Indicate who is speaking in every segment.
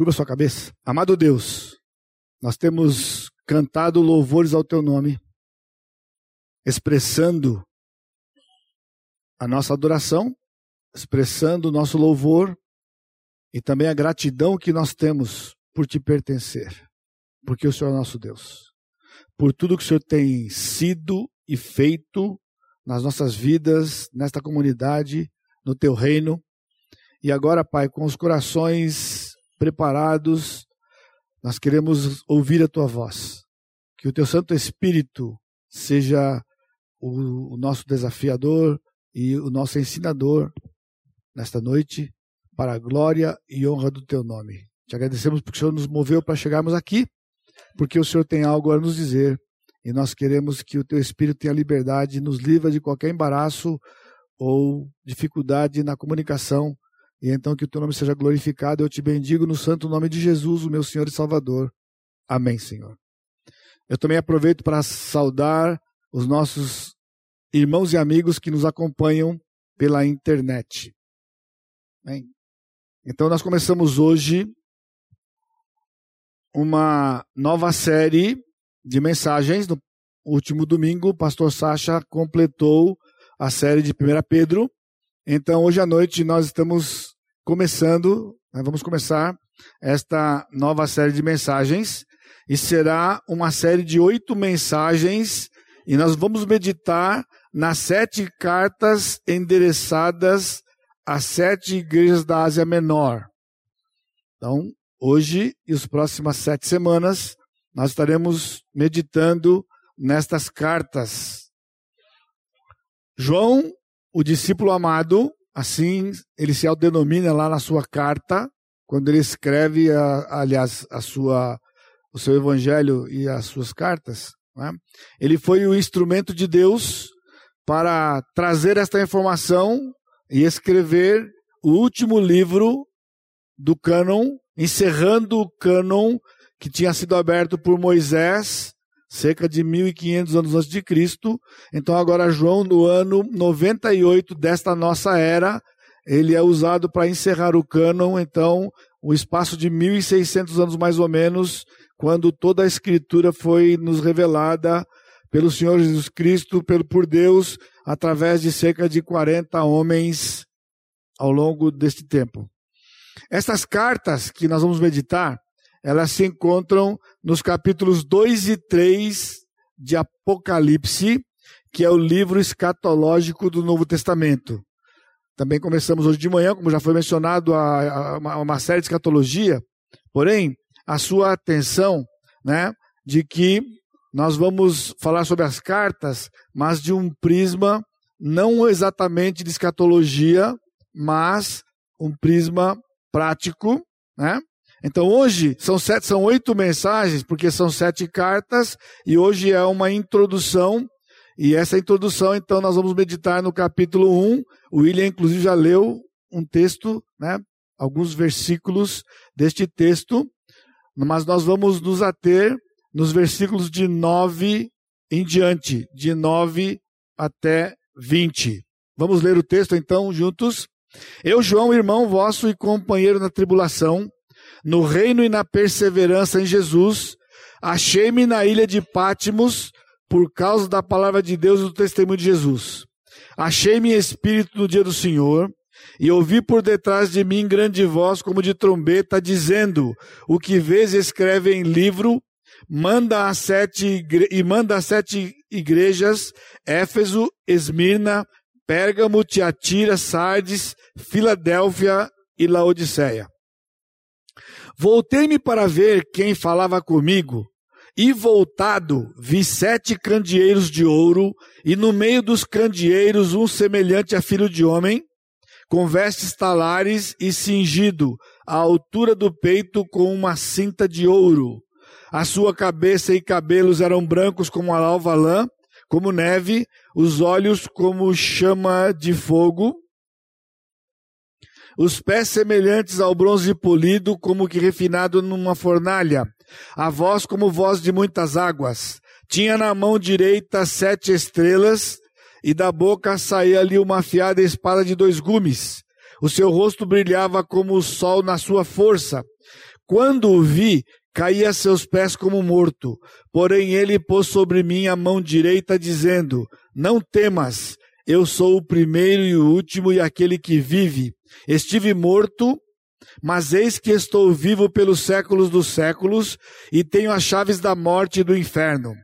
Speaker 1: Curva sua cabeça. Amado Deus, nós temos cantado louvores ao teu nome, expressando a nossa adoração, expressando o nosso louvor e também a gratidão que nós temos por te pertencer, porque o Senhor é nosso Deus, por tudo que o Senhor tem sido e feito nas nossas vidas, nesta comunidade, no teu reino. E agora, Pai, com os corações preparados, nós queremos ouvir a tua voz. Que o teu Santo Espírito seja o, o nosso desafiador e o nosso ensinador nesta noite, para a glória e honra do teu nome. Te agradecemos porque o Senhor nos moveu para chegarmos aqui, porque o Senhor tem algo a nos dizer e nós queremos que o teu Espírito tenha liberdade e nos livre de qualquer embaraço ou dificuldade na comunicação e então que o teu nome seja glorificado. Eu te bendigo no santo nome de Jesus, o meu Senhor e Salvador. Amém, Senhor. Eu também aproveito para saudar os nossos irmãos e amigos que nos acompanham pela internet. Bem, então nós começamos hoje uma nova série de mensagens. No último domingo, o pastor Sacha completou a série de 1 Pedro então, hoje à noite nós estamos começando, né, vamos começar esta nova série de mensagens, e será uma série de oito mensagens, e nós vamos meditar nas sete cartas endereçadas às sete igrejas da Ásia Menor. Então, hoje e as próximas sete semanas, nós estaremos meditando nestas cartas. João o discípulo amado, assim ele se autodenomina lá na sua carta, quando ele escreve, a, aliás, a sua, o seu evangelho e as suas cartas. Né? Ele foi o instrumento de Deus para trazer esta informação e escrever o último livro do cânon, encerrando o cânon que tinha sido aberto por Moisés cerca de 1500 anos antes de Cristo. Então agora João no ano 98 desta nossa era, ele é usado para encerrar o cânon, então o espaço de 1600 anos mais ou menos, quando toda a escritura foi nos revelada pelo Senhor Jesus Cristo, pelo por Deus, através de cerca de 40 homens ao longo deste tempo. Essas cartas que nós vamos meditar, elas se encontram nos capítulos 2 e 3 de Apocalipse, que é o livro escatológico do Novo Testamento. Também começamos hoje de manhã, como já foi mencionado, a, a, uma série de escatologia, porém, a sua atenção, né, de que nós vamos falar sobre as cartas, mas de um prisma não exatamente de escatologia, mas um prisma prático, né? Então hoje são sete, são oito mensagens, porque são sete cartas, e hoje é uma introdução. E essa introdução, então, nós vamos meditar no capítulo 1. O William, inclusive, já leu um texto, né? Alguns versículos deste texto, mas nós vamos nos ater nos versículos de 9 em diante, de 9 até 20. Vamos ler o texto então juntos? Eu, João, irmão vosso e companheiro na tribulação, no reino e na perseverança em Jesus, achei-me na ilha de Pátimos por causa da palavra de Deus e do testemunho de Jesus. Achei-me em espírito no dia do Senhor e ouvi por detrás de mim grande voz como de trombeta dizendo: O que vês escreve em livro, manda a sete e manda a sete igrejas: Éfeso, Esmirna, Pérgamo, Tiatira, Sardes, Filadélfia e Laodiceia. Voltei-me para ver quem falava comigo, e voltado vi sete candeeiros de ouro, e no meio dos candeeiros um semelhante a filho de homem, com vestes talares e cingido à altura do peito com uma cinta de ouro. A sua cabeça e cabelos eram brancos como a alva lã, como neve, os olhos como chama de fogo, os pés semelhantes ao bronze polido, como que refinado numa fornalha, a voz como voz de muitas águas. Tinha na mão direita sete estrelas, e da boca saía-lhe uma afiada espada de dois gumes. O seu rosto brilhava como o sol na sua força. Quando o vi, caí a seus pés como morto. Porém, ele pôs sobre mim a mão direita, dizendo: Não temas, eu sou o primeiro e o último e aquele que vive. Estive morto, mas eis que estou vivo pelos séculos dos séculos e tenho as chaves da morte e do inferno.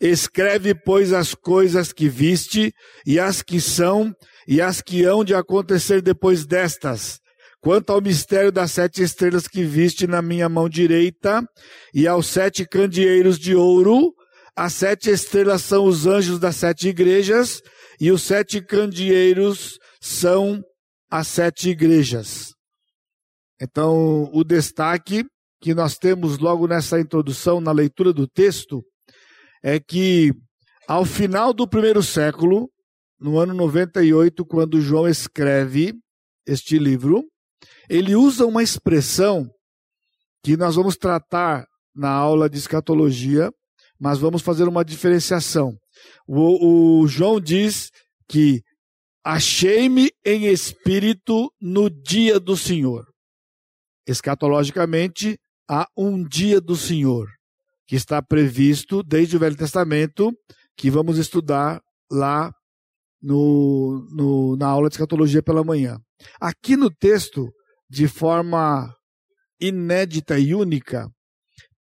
Speaker 1: Escreve, pois, as coisas que viste e as que são e as que hão de acontecer depois destas. Quanto ao mistério das sete estrelas que viste na minha mão direita e aos sete candeeiros de ouro, as sete estrelas são os anjos das sete igrejas e os sete candeeiros são as sete igrejas. Então, o destaque que nós temos logo nessa introdução, na leitura do texto, é que ao final do primeiro século, no ano 98, quando João escreve este livro, ele usa uma expressão que nós vamos tratar na aula de escatologia, mas vamos fazer uma diferenciação. O, o João diz que achei-me em espírito no dia do Senhor. Escatologicamente, há um dia do Senhor, que está previsto desde o Velho Testamento, que vamos estudar lá no, no, na aula de escatologia pela manhã. Aqui no texto, de forma inédita e única,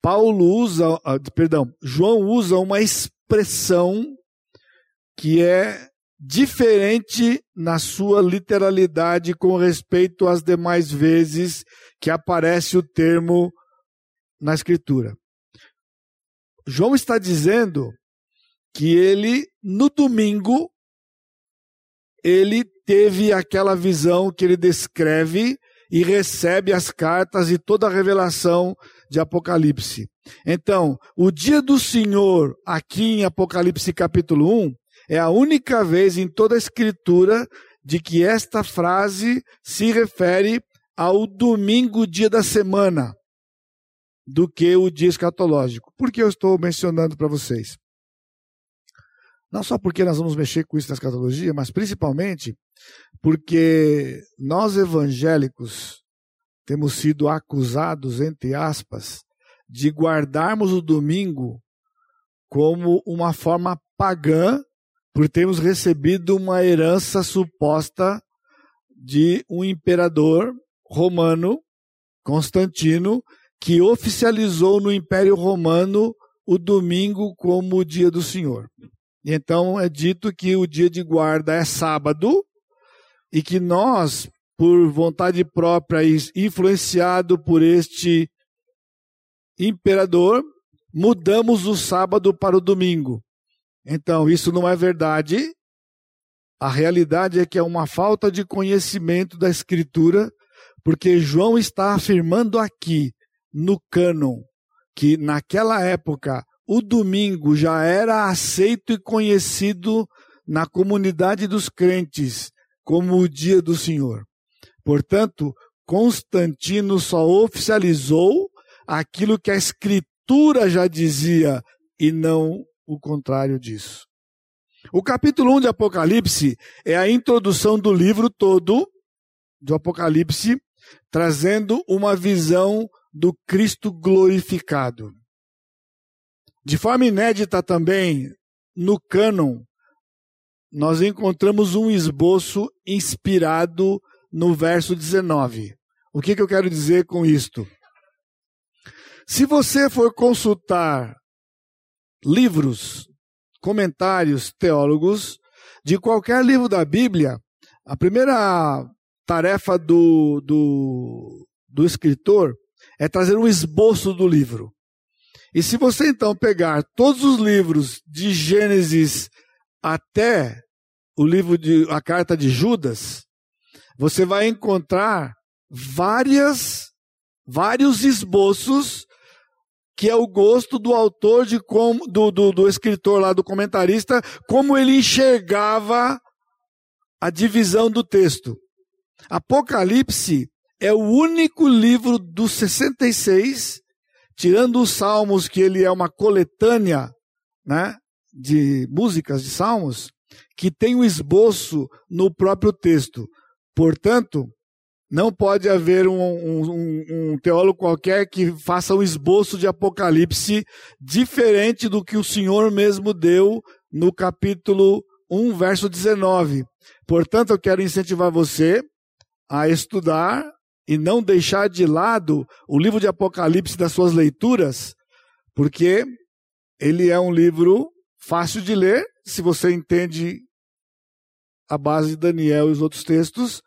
Speaker 1: Paulo usa, ah, perdão, João usa uma expressão que é diferente na sua literalidade com respeito às demais vezes que aparece o termo na Escritura. João está dizendo que ele, no domingo, ele teve aquela visão que ele descreve e recebe as cartas e toda a revelação de Apocalipse. Então, o dia do Senhor, aqui em Apocalipse capítulo 1, é a única vez em toda a Escritura de que esta frase se refere ao domingo, dia da semana, do que o dia escatológico. Por que eu estou mencionando para vocês? Não só porque nós vamos mexer com isso na escatologia, mas principalmente porque nós evangélicos temos sido acusados, entre aspas, de guardarmos o domingo como uma forma pagã, por termos recebido uma herança suposta de um imperador romano, Constantino, que oficializou no Império Romano o domingo como o dia do Senhor. Então é dito que o dia de guarda é sábado e que nós, por vontade própria e influenciado por este imperador, mudamos o sábado para o domingo. Então, isso não é verdade. A realidade é que é uma falta de conhecimento da Escritura, porque João está afirmando aqui, no cânon, que naquela época o domingo já era aceito e conhecido na comunidade dos crentes como o dia do Senhor. Portanto, Constantino só oficializou aquilo que a Escritura já dizia e não o contrário disso. O capítulo 1 de Apocalipse é a introdução do livro todo do Apocalipse, trazendo uma visão do Cristo glorificado. De forma inédita também, no cânon, nós encontramos um esboço inspirado no verso 19. O que, que eu quero dizer com isto? Se você for consultar livros, comentários teólogos de qualquer livro da Bíblia, a primeira tarefa do, do, do escritor é trazer um esboço do livro. E se você então pegar todos os livros de Gênesis até o livro de a carta de Judas, você vai encontrar várias vários esboços que é o gosto do autor de como do, do, do escritor lá do comentarista como ele enxergava a divisão do texto. Apocalipse é o único livro dos 66 tirando os salmos, que ele é uma coletânea né, de músicas de salmos, que tem um esboço no próprio texto. Portanto, Não pode haver um, um, um, teólogo qualquer que faça um esboço de Apocalipse diferente do que o Senhor mesmo deu no capítulo 1, verso 19. Portanto, eu quero incentivar você a estudar e não deixar de lado o livro de Apocalipse das suas leituras, porque ele é um livro fácil de ler, se você entende a base de Daniel e os outros textos,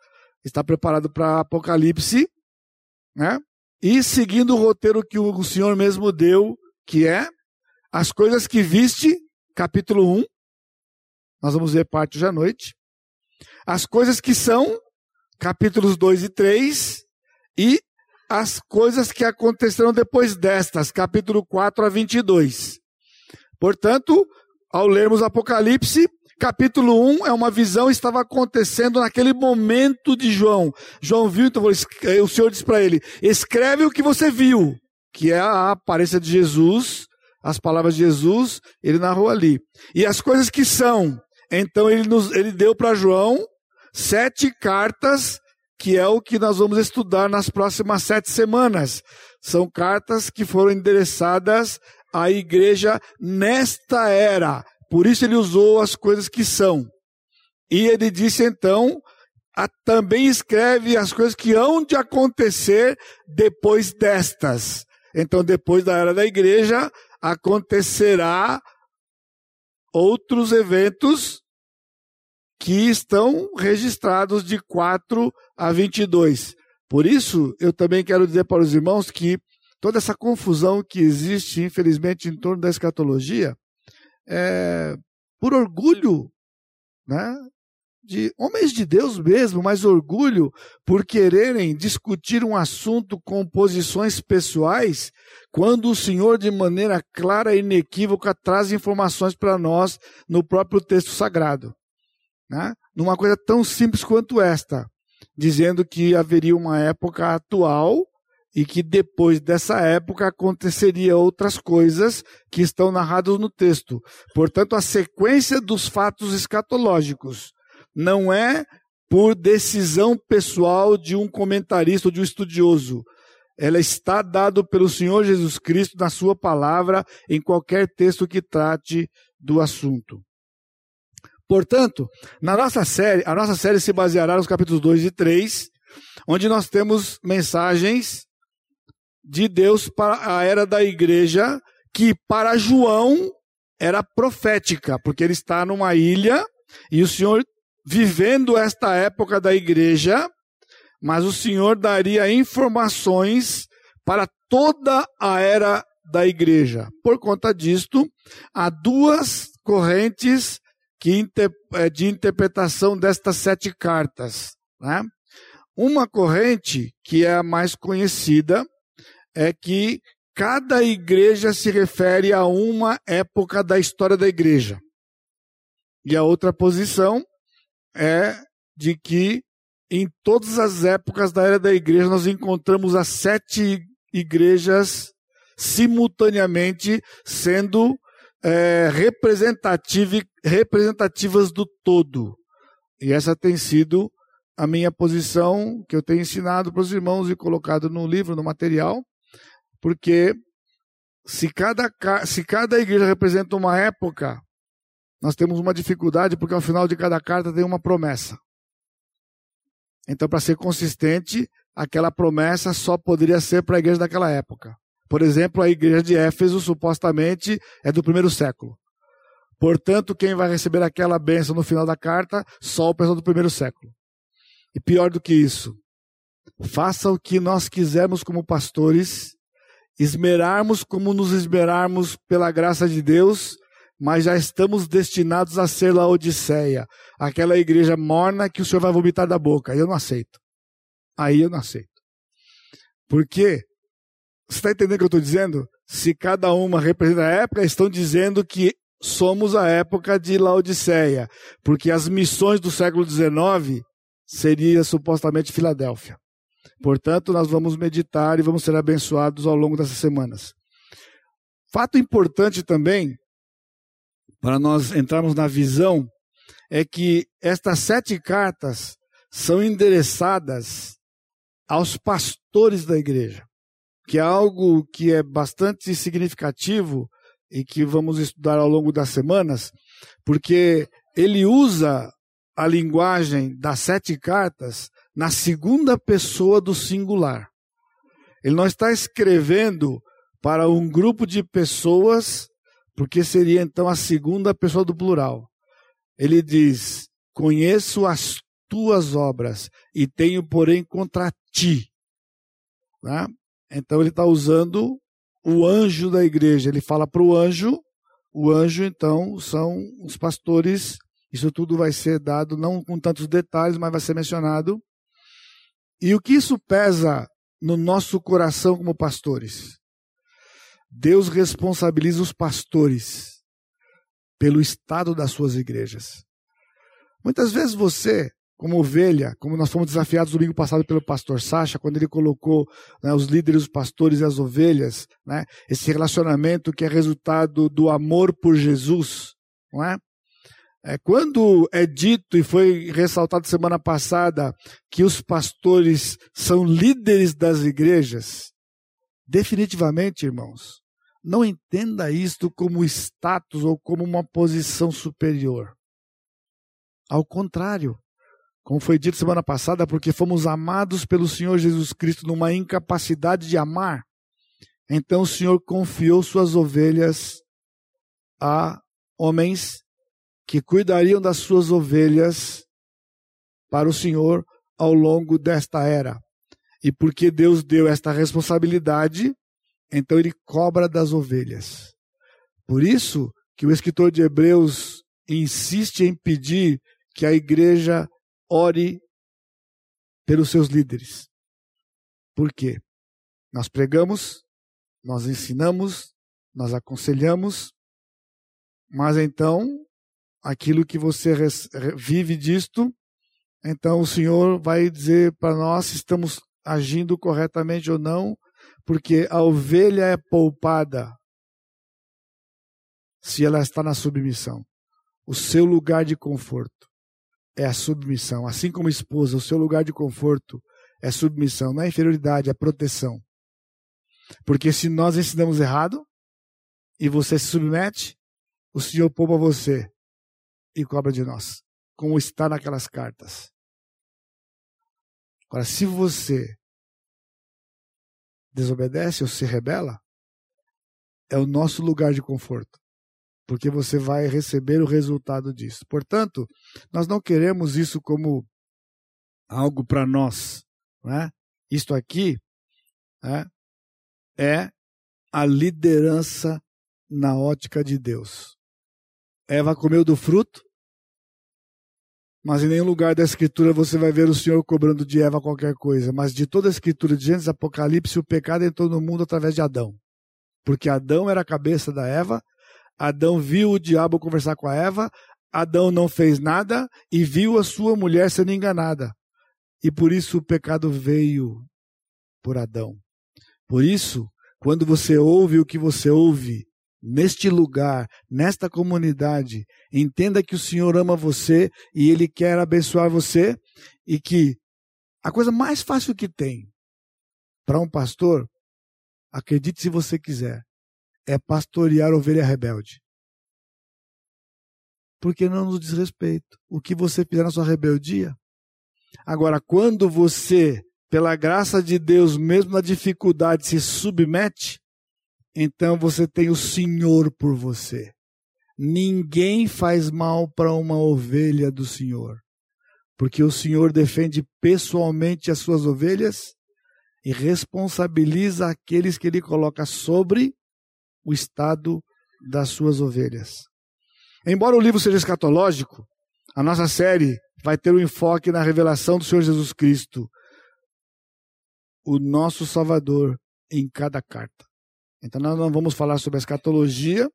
Speaker 1: está preparado para Apocalipse, né? E seguindo o roteiro que o Senhor mesmo deu, que é as coisas que viste, capítulo 1. Nós vamos ver parte hoje à noite. As coisas que são, capítulos 2 e 3. E as coisas que aconteceram depois destas, capítulo 4 a 22. Portanto, ao lermos Apocalipse, Capítulo 1 é uma visão estava acontecendo naquele momento de João. João viu, então o Senhor disse para ele: escreve o que você viu, que é a aparência de Jesus, as palavras de Jesus, ele narrou ali. E as coisas que são. Então ele, nos, ele deu para João sete cartas, que é o que nós vamos estudar nas próximas sete semanas. São cartas que foram endereçadas à igreja nesta era por isso ele usou as coisas que são. E ele disse então, a, também escreve as coisas que hão de acontecer depois destas. Então, depois da era da igreja, acontecerá outros eventos que estão registrados de 4 a 22. Por isso, eu também quero dizer para os irmãos que toda essa confusão que existe, infelizmente, em torno da escatologia, é, por orgulho, né? De homens de Deus mesmo, mas orgulho por quererem discutir um assunto com posições pessoais, quando o Senhor, de maneira clara e inequívoca, traz informações para nós no próprio texto sagrado. Né? Numa coisa tão simples quanto esta, dizendo que haveria uma época atual e que depois dessa época aconteceria outras coisas que estão narradas no texto. Portanto, a sequência dos fatos escatológicos não é por decisão pessoal de um comentarista ou de um estudioso. Ela está dado pelo Senhor Jesus Cristo na sua palavra em qualquer texto que trate do assunto. Portanto, na nossa série, a nossa série se baseará nos capítulos 2 e 3, onde nós temos mensagens de Deus para a era da igreja, que para João era profética, porque ele está numa ilha e o Senhor vivendo esta época da igreja, mas o Senhor daria informações para toda a era da igreja. Por conta disto, há duas correntes eh, de interpretação destas sete cartas. Né? Uma corrente, que é a mais conhecida, é que cada igreja se refere a uma época da história da igreja. E a outra posição é de que em todas as épocas da era da igreja nós encontramos as sete igrejas simultaneamente sendo é, representativas do todo. E essa tem sido a minha posição que eu tenho ensinado para os irmãos e colocado no livro, no material, porque se cada, se cada igreja representa uma época, nós temos uma dificuldade, porque ao final de cada carta tem uma promessa. Então, para ser consistente, aquela promessa só poderia ser para a igreja daquela época. Por exemplo, a igreja de Éfeso supostamente é do primeiro século. Portanto, quem vai receber aquela bênção no final da carta? Só o pessoal do primeiro século. E pior do que isso, faça o que nós quisermos como pastores, esmerarmos como nos esmerarmos pela graça de Deus, mas já estamos destinados a ser Laodiceia, aquela igreja morna que o Senhor vai vomitar da boca. Eu não aceito. Aí eu não aceito. Porque, você está entendendo o que eu estou dizendo? Se cada uma representa a época, estão dizendo que somos a época de Laodiceia, porque as missões do século XIX seria supostamente Filadélfia. Portanto, nós vamos meditar e vamos ser abençoados ao longo dessas semanas. Fato importante também, para nós entrarmos na visão, é que estas sete cartas são endereçadas aos pastores da igreja, que é algo que é bastante significativo e que vamos estudar ao longo das semanas, porque ele usa a linguagem das sete cartas na segunda pessoa do singular. Ele não está escrevendo para um grupo de pessoas, porque seria então a segunda pessoa do plural. Ele diz: Conheço as tuas obras e tenho, porém, contra ti. Né? Então ele está usando o anjo da igreja. Ele fala para o anjo, o anjo, então, são os pastores. Isso tudo vai ser dado, não com tantos detalhes, mas vai ser mencionado. E o que isso pesa no nosso coração como pastores? Deus responsabiliza os pastores pelo estado das suas igrejas. Muitas vezes você, como ovelha, como nós fomos desafiados domingo passado pelo pastor Sacha, quando ele colocou né, os líderes, os pastores e as ovelhas, né, esse relacionamento que é resultado do amor por Jesus, não é? É, quando é dito, e foi ressaltado semana passada, que os pastores são líderes das igrejas, definitivamente, irmãos, não entenda isto como status ou como uma posição superior. Ao contrário, como foi dito semana passada, porque fomos amados pelo Senhor Jesus Cristo numa incapacidade de amar, então o Senhor confiou suas ovelhas a homens que cuidariam das suas ovelhas para o Senhor ao longo desta era. E porque Deus deu esta responsabilidade, então ele cobra das ovelhas. Por isso que o escritor de Hebreus insiste em pedir que a igreja ore pelos seus líderes. Por quê? Nós pregamos, nós ensinamos, nós aconselhamos, mas então aquilo que você vive disto, então o Senhor vai dizer para nós se estamos agindo corretamente ou não, porque a ovelha é poupada se ela está na submissão. O seu lugar de conforto é a submissão. Assim como esposa, o seu lugar de conforto é submissão, não é inferioridade, é proteção. Porque se nós ensinamos errado e você se submete, o Senhor poupa você e cobra de nós, como está naquelas cartas. Agora, se você desobedece ou se rebela, é o nosso lugar de conforto, porque você vai receber o resultado disso. Portanto, nós não queremos isso como algo para nós. Né? Isto aqui né, é a liderança na ótica de Deus. Eva comeu do fruto, mas em nenhum lugar da Escritura você vai ver o Senhor cobrando de Eva qualquer coisa. Mas de toda a Escritura, de Gênesis Apocalipse, o pecado entrou no mundo através de Adão. Porque Adão era a cabeça da Eva, Adão viu o diabo conversar com a Eva, Adão não fez nada e viu a sua mulher sendo enganada. E por isso o pecado veio por Adão. Por isso, quando você ouve o que você ouve, neste lugar, nesta comunidade, entenda que o Senhor ama você e Ele quer abençoar você e que a coisa mais fácil que tem para um pastor, acredite se você quiser, é pastorear ovelha rebelde. Porque não nos diz respeito. O que você fizer na sua rebeldia. Agora, quando você, pela graça de Deus, mesmo na dificuldade, se submete, então você tem o Senhor por você. Ninguém faz mal para uma ovelha do Senhor, porque o Senhor defende pessoalmente as suas ovelhas e responsabiliza aqueles que ele coloca sobre o estado das suas ovelhas. Embora o livro seja escatológico, a nossa série vai ter um enfoque na revelação do Senhor Jesus Cristo, o nosso Salvador, em cada carta. Então, nós não vamos falar sobre a escatologia,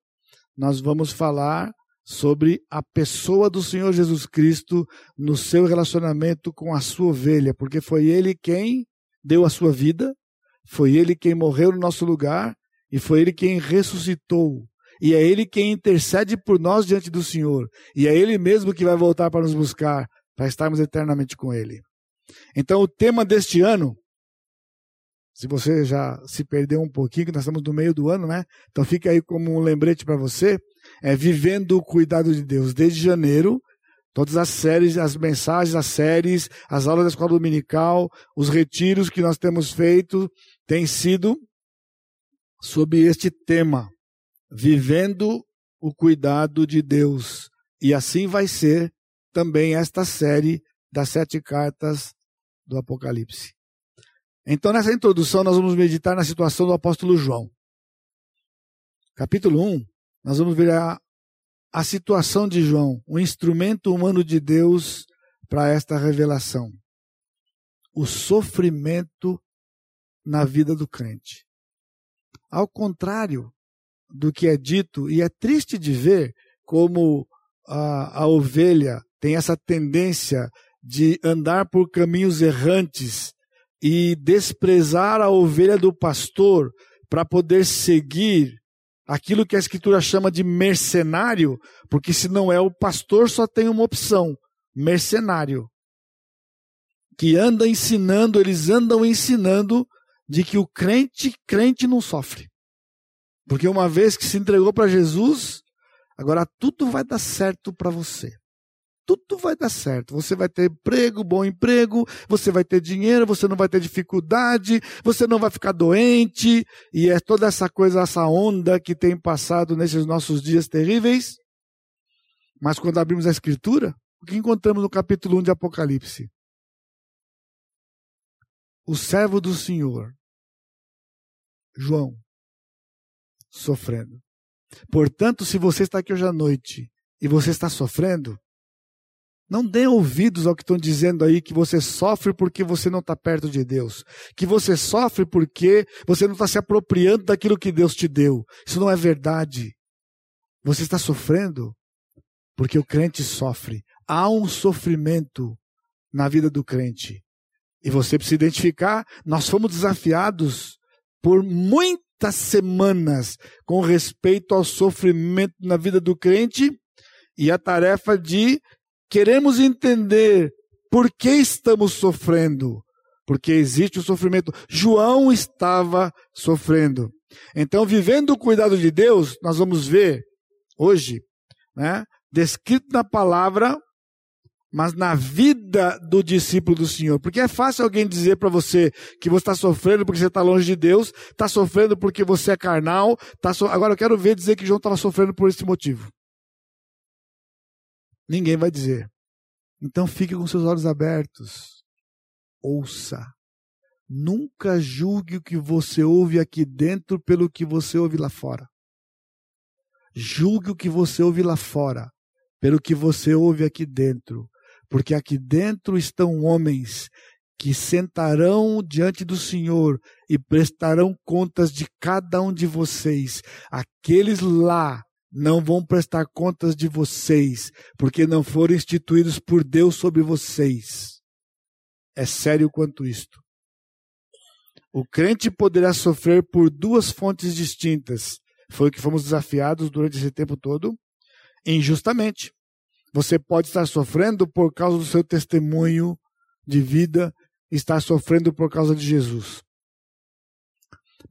Speaker 1: nós vamos falar sobre a pessoa do Senhor Jesus Cristo no seu relacionamento com a sua ovelha, porque foi ele quem deu a sua vida, foi ele quem morreu no nosso lugar e foi ele quem ressuscitou. E é ele quem intercede por nós diante do Senhor. E é ele mesmo que vai voltar para nos buscar, para estarmos eternamente com ele. Então, o tema deste ano Se você já se perdeu um pouquinho, que nós estamos no meio do ano, né? Então fica aí como um lembrete para você. É vivendo o cuidado de Deus. Desde janeiro, todas as séries, as mensagens, as séries, as aulas da escola dominical, os retiros que nós temos feito, têm sido sob este tema. Vivendo o cuidado de Deus. E assim vai ser também esta série das sete cartas do Apocalipse. Então, nessa introdução, nós vamos meditar na situação do apóstolo João. Capítulo 1, nós vamos ver a, a situação de João, o instrumento humano de Deus para esta revelação. O sofrimento na vida do crente. Ao contrário do que é dito, e é triste de ver como a, a ovelha tem essa tendência de andar por caminhos errantes e desprezar a ovelha do pastor para poder seguir aquilo que a escritura chama de mercenário, porque se não é o pastor, só tem uma opção: mercenário. Que anda ensinando, eles andam ensinando de que o crente, crente não sofre. Porque uma vez que se entregou para Jesus, agora tudo vai dar certo para você tudo vai dar certo. Você vai ter emprego, bom emprego, você vai ter dinheiro, você não vai ter dificuldade, você não vai ficar doente, e é toda essa coisa, essa onda que tem passado nesses nossos dias terríveis. Mas quando abrimos a Escritura, o que encontramos no capítulo 1 de Apocalipse? O servo do Senhor, João, sofrendo. Portanto, se você está aqui hoje à noite e você está sofrendo, não dê ouvidos ao que estão dizendo aí que você sofre porque você não está perto de Deus. Que você sofre porque você não está se apropriando daquilo que Deus te deu. Isso não é verdade. Você está sofrendo porque o crente sofre. Há um sofrimento na vida do crente. E você precisa identificar, nós fomos desafiados por muitas semanas com respeito ao sofrimento na vida do crente e a tarefa de queremos entender por que estamos sofrendo. Porque existe o sofrimento. João estava sofrendo. Então, vivendo o cuidado de Deus, nós vamos ver hoje, né, descrito na palavra, mas na vida do discípulo do Senhor. Porque é fácil alguém dizer para você que você está sofrendo porque você está longe de Deus, está sofrendo porque você é carnal. Tá so... Agora eu quero ver dizer que João estava sofrendo por esse motivo. Ninguém vai dizer. Então fique com seus olhos abertos. Ouça. Nunca julgue o que você ouve aqui dentro pelo que você ouve lá fora. Julgue o que você ouve lá fora pelo que você ouve aqui dentro. Porque aqui dentro estão homens que sentarão diante do Senhor e prestarão contas de cada um de vocês. Aqueles lá não vão prestar contas de vocês, porque não foram instituídos por Deus sobre vocês. É sério quanto isto. O crente poderá sofrer por duas fontes distintas. Foi o que fomos desafiados durante esse tempo todo. Injustamente. Você pode estar sofrendo por causa do seu testemunho de vida, estar sofrendo por causa de Jesus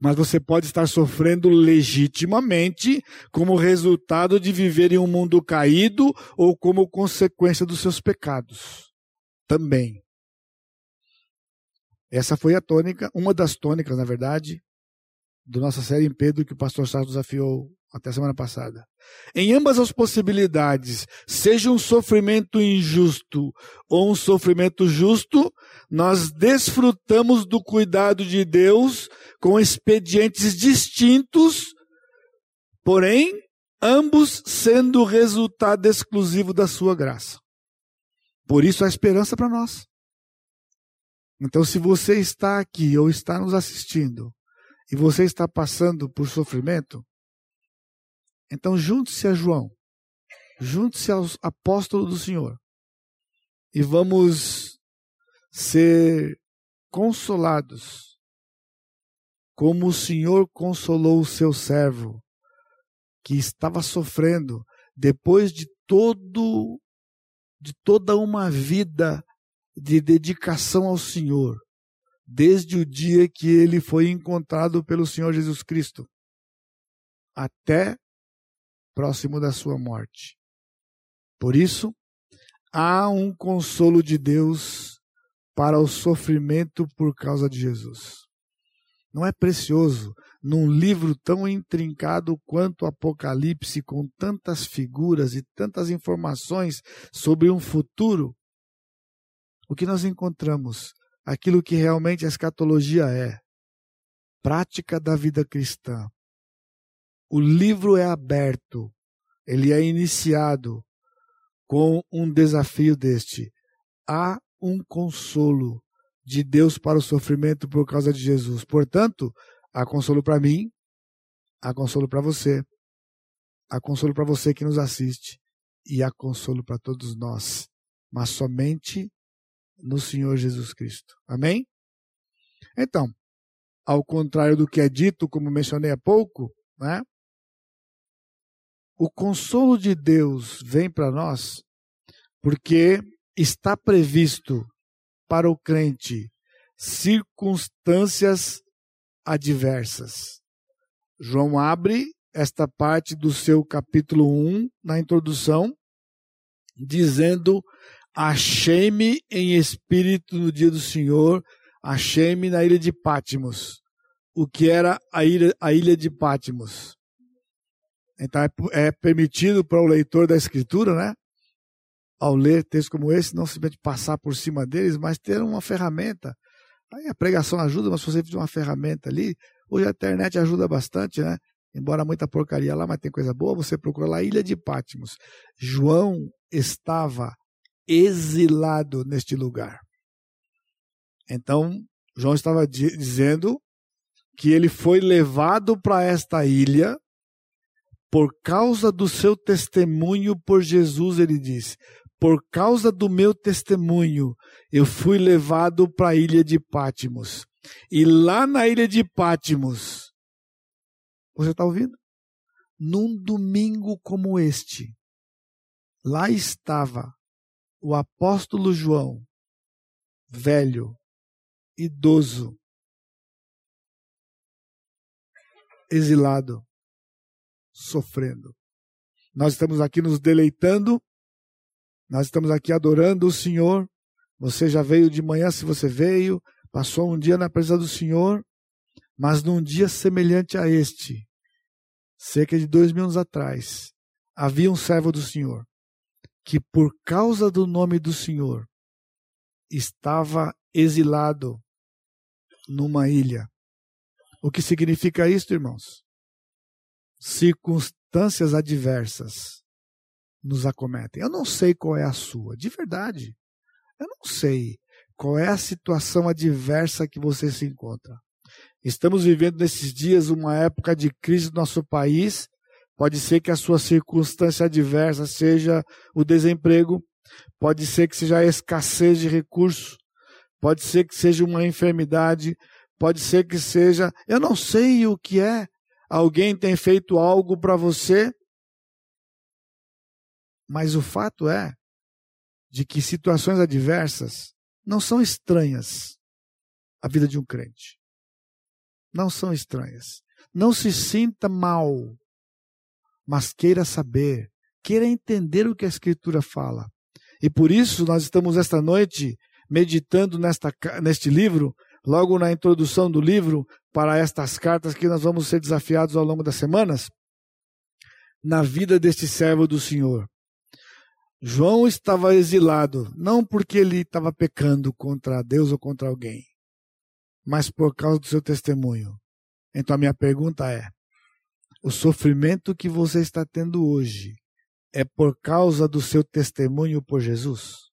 Speaker 1: mas você pode estar sofrendo legitimamente como resultado de viver em um mundo caído ou como consequência dos seus pecados. Também. Essa foi a tônica, uma das tônicas, na verdade, da nossa série em Pedro que o pastor Sarto desafiou até a semana passada. Em ambas as possibilidades, seja um sofrimento injusto ou um sofrimento justo, nós desfrutamos do cuidado de Deus com expedientes distintos, porém, ambos sendo resultado exclusivo da sua graça. Por isso a esperança para nós. Então, se você está aqui ou está nos assistindo e você está passando por sofrimento, então junte-se a João, junte-se aos apóstolos do Senhor e vamos ser consolados, como o Senhor consolou o seu servo, que estava sofrendo depois de todo de toda uma vida de dedicação ao Senhor, desde o dia que ele foi encontrado pelo Senhor Jesus Cristo até próximo da sua morte. Por isso, há um consolo de Deus para o sofrimento por causa de Jesus. Não é precioso num livro tão intrincado quanto o Apocalipse, com tantas figuras e tantas informações sobre um futuro? O que nós encontramos? Aquilo que realmente a escatologia é. Prática da vida cristã. O livro é aberto, ele é iniciado com um desafio deste. Há um consolo de Deus para o sofrimento por causa de Jesus. Portanto, há consolo para mim, há consolo para você, há consolo para você que nos assiste e há consolo para todos nós, mas somente no Senhor Jesus Cristo. Amém? Então, ao contrário do que é dito, como mencionei há pouco, né? O consolo de Deus vem para nós porque está previsto para o crente circunstâncias adversas. João abre esta parte do seu capítulo 1 na introdução, dizendo: Achei-me em espírito no dia do Senhor, achei-me na ilha de Pátimos. O que era a ilha, a ilha de Pátimos? Então é, é permitido para o leitor da Escritura, né? Ao ler textos como esse, não simplesmente passar por cima deles, mas ter uma ferramenta. Aí a pregação ajuda, mas se você tiver uma ferramenta ali, hoje a internet ajuda bastante, né? Embora muita porcaria lá, mas tem coisa boa, você procura lá Ilha de Pátimos. João estava exilado neste lugar. Então, João estava dizendo que ele foi levado para esta ilha por causa do seu testemunho por Jesus, ele diz por causa do meu testemunho, eu fui levado para a ilha de Pátimos. E lá na ilha de Pátimos, você está ouvindo? Num domingo como este, lá estava o apóstolo João, velho, idoso, exilado, sofrendo. Nós estamos aqui nos deleitando nós estamos aqui adorando o Senhor. Você já veio de manhã, se você veio, passou um dia na presença do Senhor, mas num dia semelhante a este, cerca de dois mil anos atrás, havia um servo do Senhor que, por causa do nome do Senhor, estava exilado numa ilha. O que significa isso, irmãos? Circunstâncias adversas nos acometem. Eu não sei qual é a sua, de verdade. Eu não sei qual é a situação adversa que você se encontra. Estamos vivendo nesses dias uma época de crise no nosso país. Pode ser que a sua circunstância adversa seja o desemprego, pode ser que seja a escassez de recursos, pode ser que seja uma enfermidade, pode ser que seja, eu não sei o que é. Alguém tem feito algo para você mas o fato é de que situações adversas não são estranhas à vida de um crente. Não são estranhas. Não se sinta mal, mas queira saber, queira entender o que a Escritura fala. E por isso nós estamos esta noite meditando nesta, neste livro, logo na introdução do livro, para estas cartas que nós vamos ser desafiados ao longo das semanas, na vida deste servo do Senhor. João estava exilado, não porque ele estava pecando contra Deus ou contra alguém, mas por causa do seu testemunho. Então a minha pergunta é: o sofrimento que você está tendo hoje é por causa do seu testemunho por Jesus?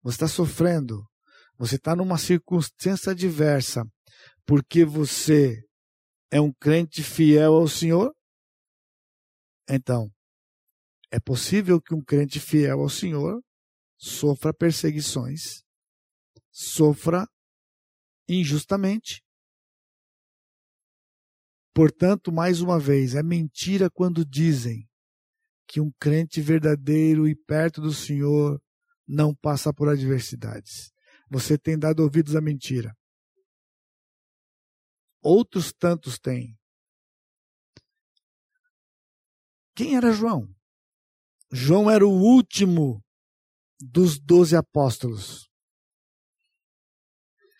Speaker 1: Você está sofrendo, você está numa circunstância adversa, porque você é um crente fiel ao Senhor? Então, é possível que um crente fiel ao Senhor sofra perseguições, sofra injustamente. Portanto, mais uma vez, é mentira quando dizem que um crente verdadeiro e perto do Senhor não passa por adversidades. você tem dado ouvidos à mentira. Outros tantos têm. Quem era João? João era o último dos doze apóstolos.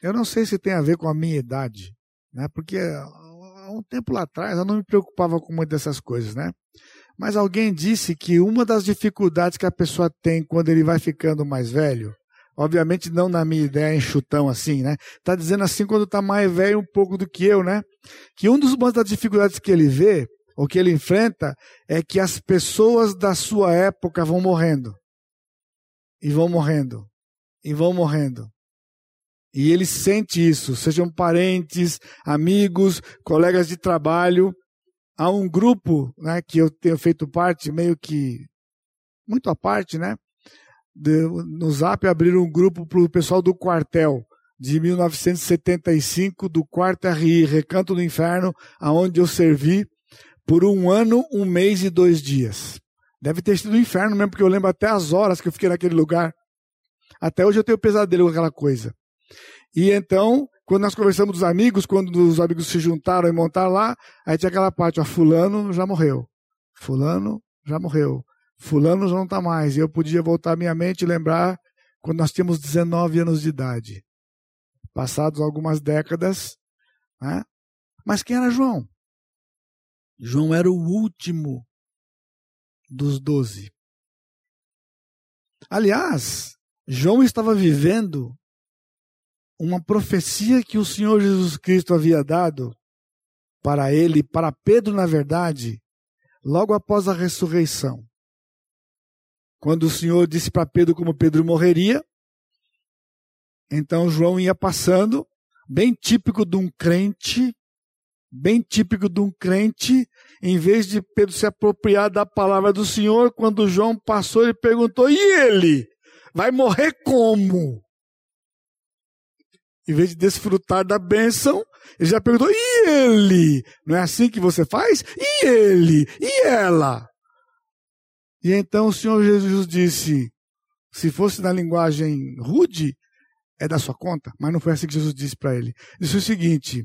Speaker 1: Eu não sei se tem a ver com a minha idade, né? Porque há um tempo lá atrás eu não me preocupava com muitas dessas coisas, né? Mas alguém disse que uma das dificuldades que a pessoa tem quando ele vai ficando mais velho, obviamente não na minha ideia em chutão assim, né? Tá dizendo assim quando tá mais velho um pouco do que eu, né? Que um dos uma das dificuldades que ele vê, ou que ele enfrenta, é que as pessoas da sua época vão morrendo. E vão morrendo. E vão morrendo. E ele sente isso, sejam parentes, amigos, colegas de trabalho. Há um grupo né, que eu tenho feito parte, meio que muito à parte, né? De, no Zap abriram um grupo para o pessoal do quartel de 1975 do quarto RI, Recanto do Inferno, aonde eu servi por um ano, um mês e dois dias. Deve ter sido um inferno mesmo, porque eu lembro até as horas que eu fiquei naquele lugar. Até hoje eu tenho pesadelo com aquela coisa. E então, quando nós conversamos dos amigos, quando os amigos se juntaram e montaram lá, aí tinha aquela parte, ó, fulano já morreu. Fulano já morreu. Fulano já não está mais. E eu podia voltar à minha mente e lembrar quando nós tínhamos 19 anos de idade. Passados algumas décadas. Né? Mas quem era João? João era o último dos doze. Aliás, João estava vivendo uma profecia que o Senhor Jesus Cristo havia dado para ele, para Pedro, na verdade, logo após a ressurreição. Quando o Senhor disse para Pedro como Pedro morreria, então João ia passando, bem típico de um crente, bem típico de um crente, em vez de Pedro se apropriar da palavra do Senhor, quando João passou, ele perguntou: e ele? Vai morrer como? em vez de desfrutar da bênção, ele já perguntou: e ele? Não é assim que você faz? E ele? E ela? E então o Senhor Jesus disse: se fosse na linguagem rude, é da sua conta, mas não foi assim que Jesus disse para ele. Disse o seguinte: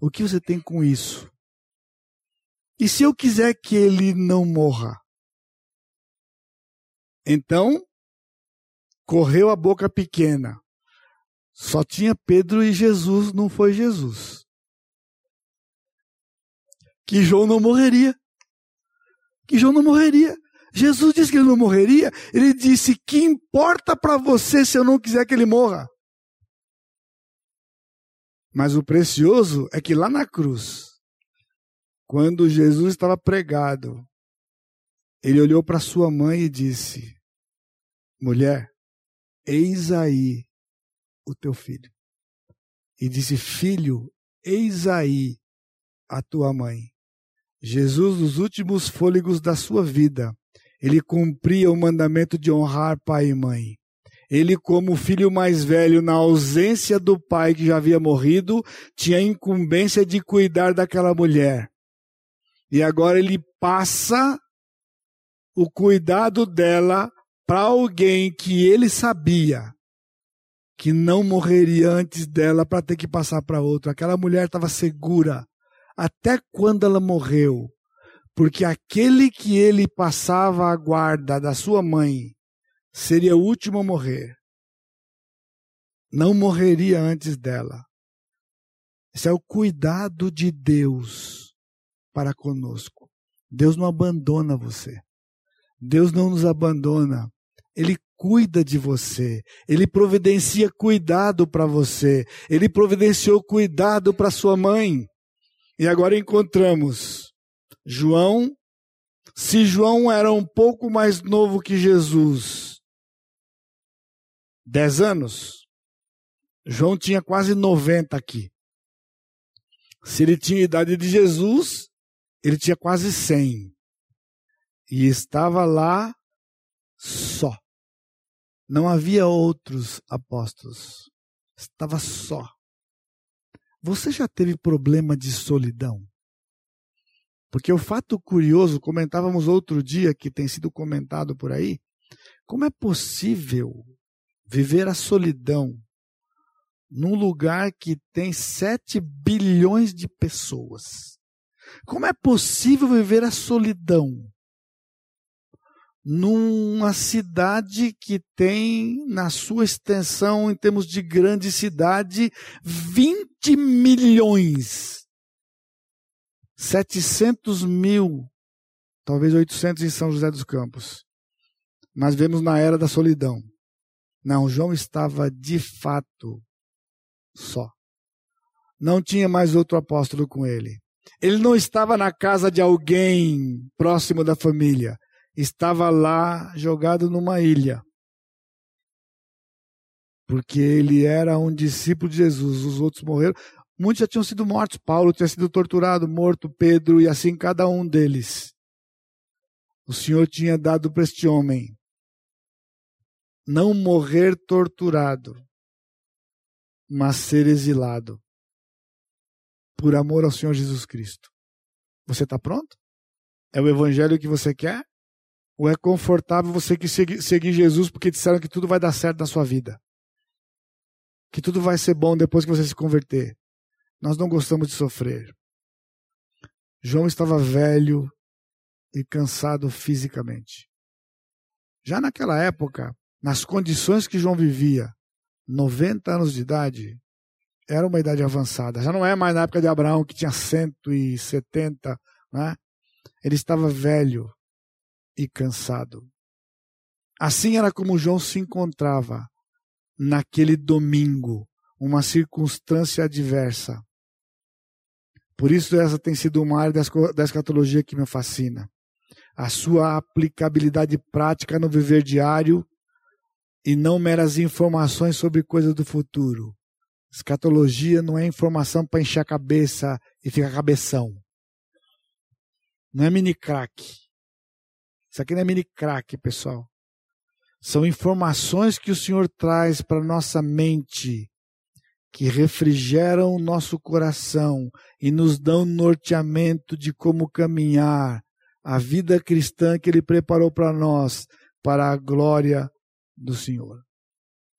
Speaker 1: o que você tem com isso? E se eu quiser que ele não morra? Então, correu a boca pequena. Só tinha Pedro e Jesus, não foi Jesus. Que João não morreria. Que João não morreria. Jesus disse que ele não morreria. Ele disse: Que importa para você se eu não quiser que ele morra? Mas o precioso é que lá na cruz, quando Jesus estava pregado, ele olhou para sua mãe e disse: Mulher, eis aí o teu filho. E disse: Filho, eis aí a tua mãe. Jesus, nos últimos fôlegos da sua vida, ele cumpria o mandamento de honrar pai e mãe. Ele, como filho mais velho, na ausência do pai que já havia morrido, tinha a incumbência de cuidar daquela mulher. E agora ele passa o cuidado dela para alguém que ele sabia que não morreria antes dela para ter que passar para outra. Aquela mulher estava segura até quando ela morreu, porque aquele que ele passava a guarda da sua mãe seria o último a morrer. Não morreria antes dela. Esse é o cuidado de Deus para conosco. Deus não abandona você. Deus não nos abandona. Ele cuida de você, ele providencia cuidado para você, ele providenciou cuidado para sua mãe. E agora encontramos João. Se João era um pouco mais novo que Jesus, dez anos, João tinha quase 90 aqui. Se ele tinha a idade de Jesus, ele tinha quase 100. E estava lá só. Não havia outros apóstolos. Estava só. Você já teve problema de solidão? Porque o fato curioso, comentávamos outro dia, que tem sido comentado por aí, como é possível viver a solidão num lugar que tem 7 bilhões de pessoas. Como é possível viver a solidão? Numa cidade que tem, na sua extensão, em termos de grande cidade, 20 milhões. 700 mil, talvez 800 em São José dos Campos. Mas vemos na era da solidão. Não, João estava de fato só. Não tinha mais outro apóstolo com ele. Ele não estava na casa de alguém próximo da família. Estava lá jogado numa ilha. Porque ele era um discípulo de Jesus. Os outros morreram. Muitos já tinham sido mortos. Paulo tinha sido torturado, morto, Pedro, e assim cada um deles. O Senhor tinha dado para este homem não morrer torturado, mas ser exilado por amor ao Senhor Jesus Cristo. Você está pronto? É o evangelho que você quer? Ou é confortável você que seguir, Jesus porque disseram que tudo vai dar certo na sua vida? Que tudo vai ser bom depois que você se converter? Nós não gostamos de sofrer. João estava velho e cansado fisicamente. Já naquela época, nas condições que João vivia, 90 anos de idade, era uma idade avançada. Já não é mais na época de Abraão, que tinha 170, né? Ele estava velho e cansado. Assim era como João se encontrava naquele domingo, uma circunstância adversa. Por isso, essa tem sido uma área da escatologia que me fascina. A sua aplicabilidade prática no viver diário e não meras informações sobre coisas do futuro. Escatologia não é informação para encher a cabeça e ficar cabeção. Não é mini crack. Isso aqui não é mini crack, pessoal. São informações que o Senhor traz para nossa mente, que refrigeram o nosso coração e nos dão norteamento de como caminhar a vida cristã que Ele preparou para nós, para a glória do Senhor.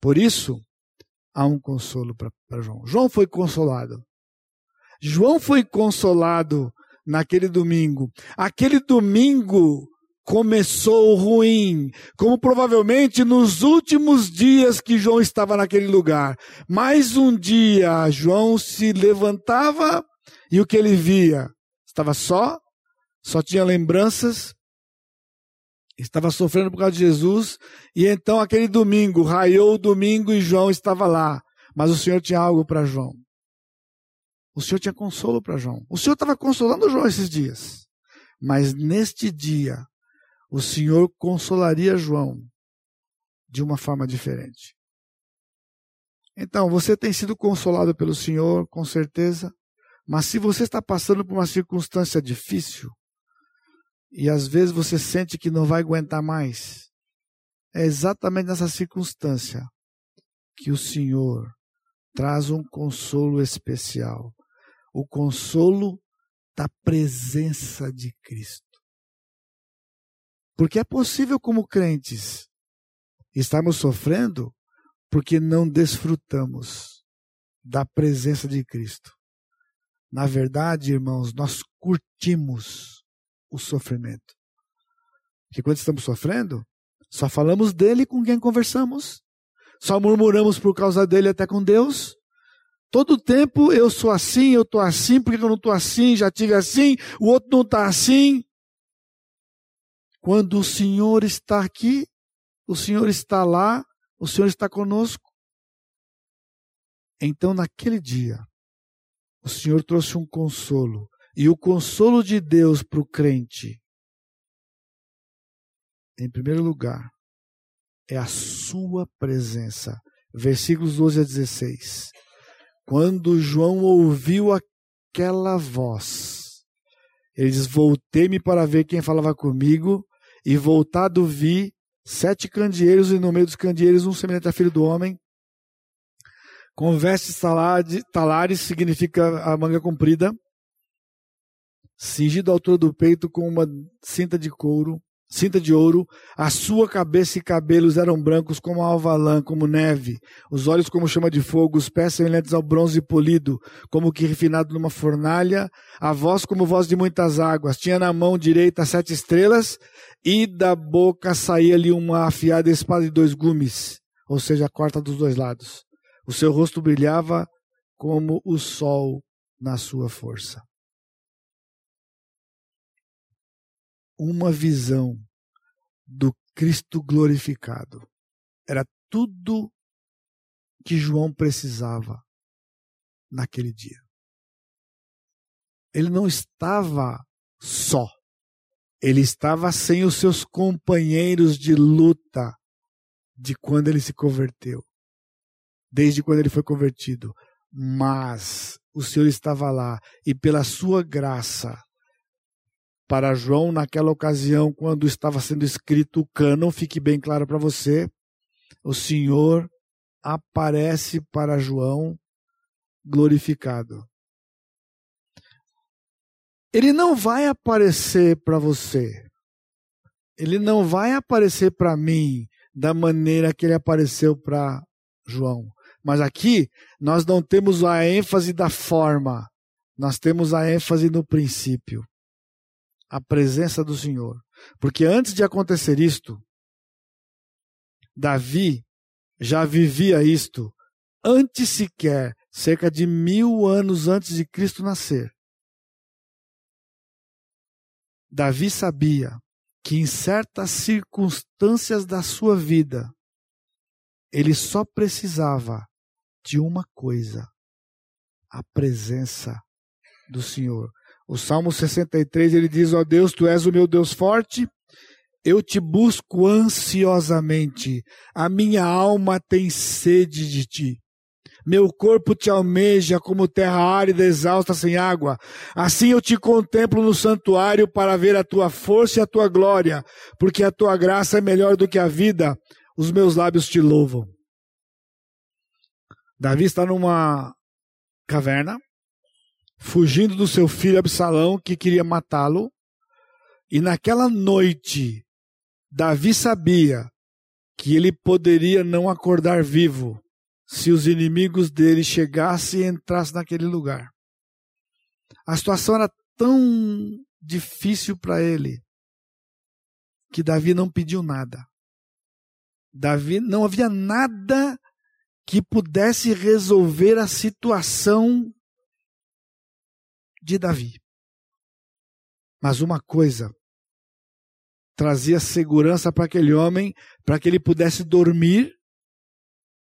Speaker 1: Por isso, há um consolo para João. João foi consolado. João foi consolado naquele domingo. Aquele domingo começou ruim, como provavelmente nos últimos dias que João estava naquele lugar. Mais um dia, João se levantava e o que ele via? Estava só, só tinha lembranças, estava sofrendo por causa de Jesus, e então aquele domingo, raiou o domingo e João estava lá, mas o Senhor tinha algo para João. O Senhor tinha consolo para João. O Senhor estava consolando João esses dias, mas neste dia, o Senhor consolaria João de uma forma diferente. Então, você tem sido consolado pelo Senhor, com certeza, mas se você está passando por uma circunstância difícil, e às vezes você sente que não vai aguentar mais. É exatamente nessa circunstância que o Senhor traz um consolo especial o consolo da presença de Cristo. Porque é possível, como crentes, estarmos sofrendo porque não desfrutamos da presença de Cristo. Na verdade, irmãos, nós curtimos o sofrimento. Porque quando estamos sofrendo, só falamos dele com quem conversamos, só murmuramos por causa dele até com Deus. Todo tempo eu sou assim, eu estou assim, porque eu não estou assim, já tive assim, o outro não está assim. Quando o Senhor está aqui, o Senhor está lá, o Senhor está conosco. Então, naquele dia, o Senhor trouxe um consolo e o consolo de Deus para o crente, em primeiro lugar, é a sua presença. Versículos 12 a 16. Quando João ouviu aquela voz, ele diz: Voltei-me para ver quem falava comigo, e voltado vi sete candeeiros, e no meio dos candeeiros um semelhante a filho do homem, com vestes talares, significa a manga comprida, cingido à altura do peito com uma cinta de couro, cinta de ouro, a sua cabeça e cabelos eram brancos como alvalã, como neve, os olhos como chama de fogo, os pés semelhantes ao bronze polido, como que refinado numa fornalha, a voz como voz de muitas águas, tinha na mão direita sete estrelas, e da boca saía-lhe uma afiada espada de dois gumes, ou seja, a corta dos dois lados. O seu rosto brilhava como o sol na sua força. Uma visão do Cristo glorificado. Era tudo que João precisava naquele dia. Ele não estava só. Ele estava sem os seus companheiros de luta de quando ele se converteu, desde quando ele foi convertido. Mas o Senhor estava lá e pela sua graça para João naquela ocasião, quando estava sendo escrito o cânon, fique bem claro para você, o Senhor aparece para João glorificado. Ele não vai aparecer para você. Ele não vai aparecer para mim da maneira que ele apareceu para João. Mas aqui nós não temos a ênfase da forma, nós temos a ênfase no princípio a presença do Senhor. Porque antes de acontecer isto, Davi já vivia isto antes sequer, cerca de mil anos antes de Cristo nascer. Davi sabia que em certas circunstâncias da sua vida, ele só precisava de uma coisa: a presença do Senhor. O Salmo 63 ele diz: Ó oh Deus, tu és o meu Deus forte, eu te busco ansiosamente, a minha alma tem sede de ti. Meu corpo te almeja como terra árida, exausta sem água. Assim eu te contemplo no santuário para ver a tua força e a tua glória, porque a tua graça é melhor do que a vida. Os meus lábios te louvam. Davi está numa caverna, fugindo do seu filho Absalão, que queria matá-lo. E naquela noite, Davi sabia que ele poderia não acordar vivo se os inimigos dele chegassem e entrassem naquele lugar. A situação era tão difícil para ele que Davi não pediu nada. Davi não havia nada que pudesse resolver a situação de Davi. Mas uma coisa trazia segurança para aquele homem, para que ele pudesse dormir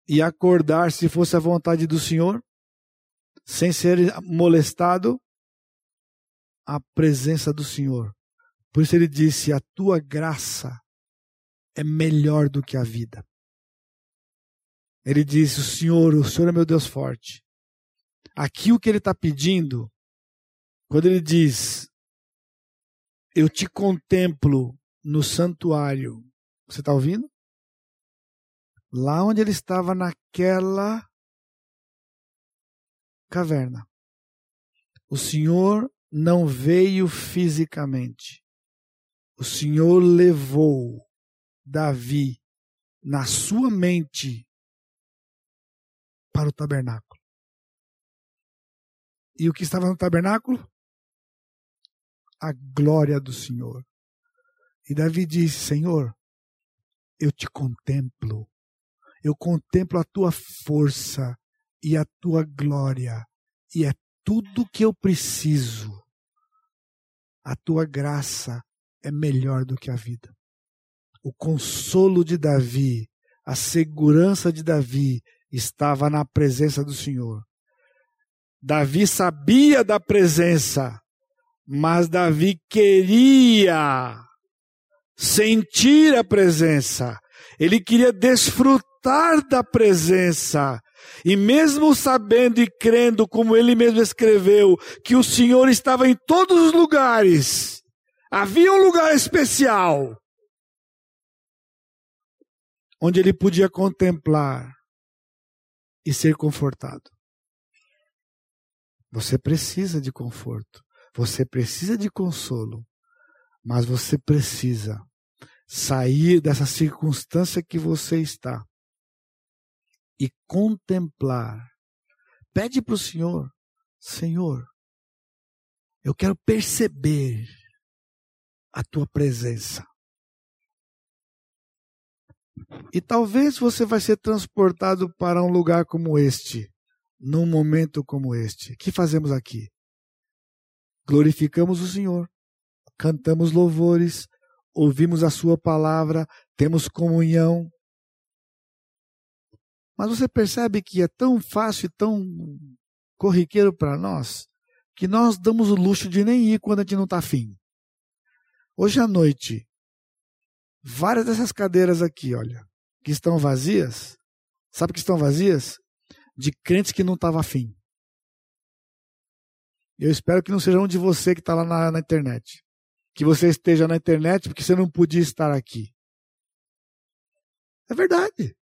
Speaker 1: e acordar se fosse a vontade do Senhor, sem ser molestado, a presença do Senhor. Por isso ele disse: A tua graça é melhor do que a vida. Ele disse: O Senhor, o Senhor é meu Deus forte. Aqui o que ele está pedindo quando ele diz, eu te contemplo no santuário, você está ouvindo? Lá onde ele estava naquela caverna. O Senhor não veio fisicamente. O Senhor levou Davi na sua mente para o tabernáculo. E o que estava no tabernáculo? A glória do Senhor. E Davi disse: Senhor, eu te contemplo, eu contemplo a tua força e a tua glória, e é tudo que eu preciso. A tua graça é melhor do que a vida. O consolo de Davi, a segurança de Davi estava na presença do Senhor. Davi sabia da presença, mas Davi queria sentir a presença, ele queria desfrutar da presença. E mesmo sabendo e crendo, como ele mesmo escreveu, que o Senhor estava em todos os lugares, havia um lugar especial onde ele podia contemplar e ser confortado. Você precisa de conforto. Você precisa de consolo, mas você precisa sair dessa circunstância que você está e contemplar. Pede para o Senhor, Senhor, eu quero perceber a tua presença. E talvez você vai ser transportado para um lugar como este, num momento como este. O que fazemos aqui? Glorificamos o Senhor, cantamos louvores, ouvimos a Sua palavra, temos comunhão. Mas você percebe que é tão fácil e tão corriqueiro para nós que nós damos o luxo de nem ir quando a gente não está afim. Hoje à noite, várias dessas cadeiras aqui, olha, que estão vazias, sabe que estão vazias? De crentes que não estavam afim. Eu espero que não seja um de você que está lá na, na internet que você esteja na internet porque você não podia estar aqui. É verdade.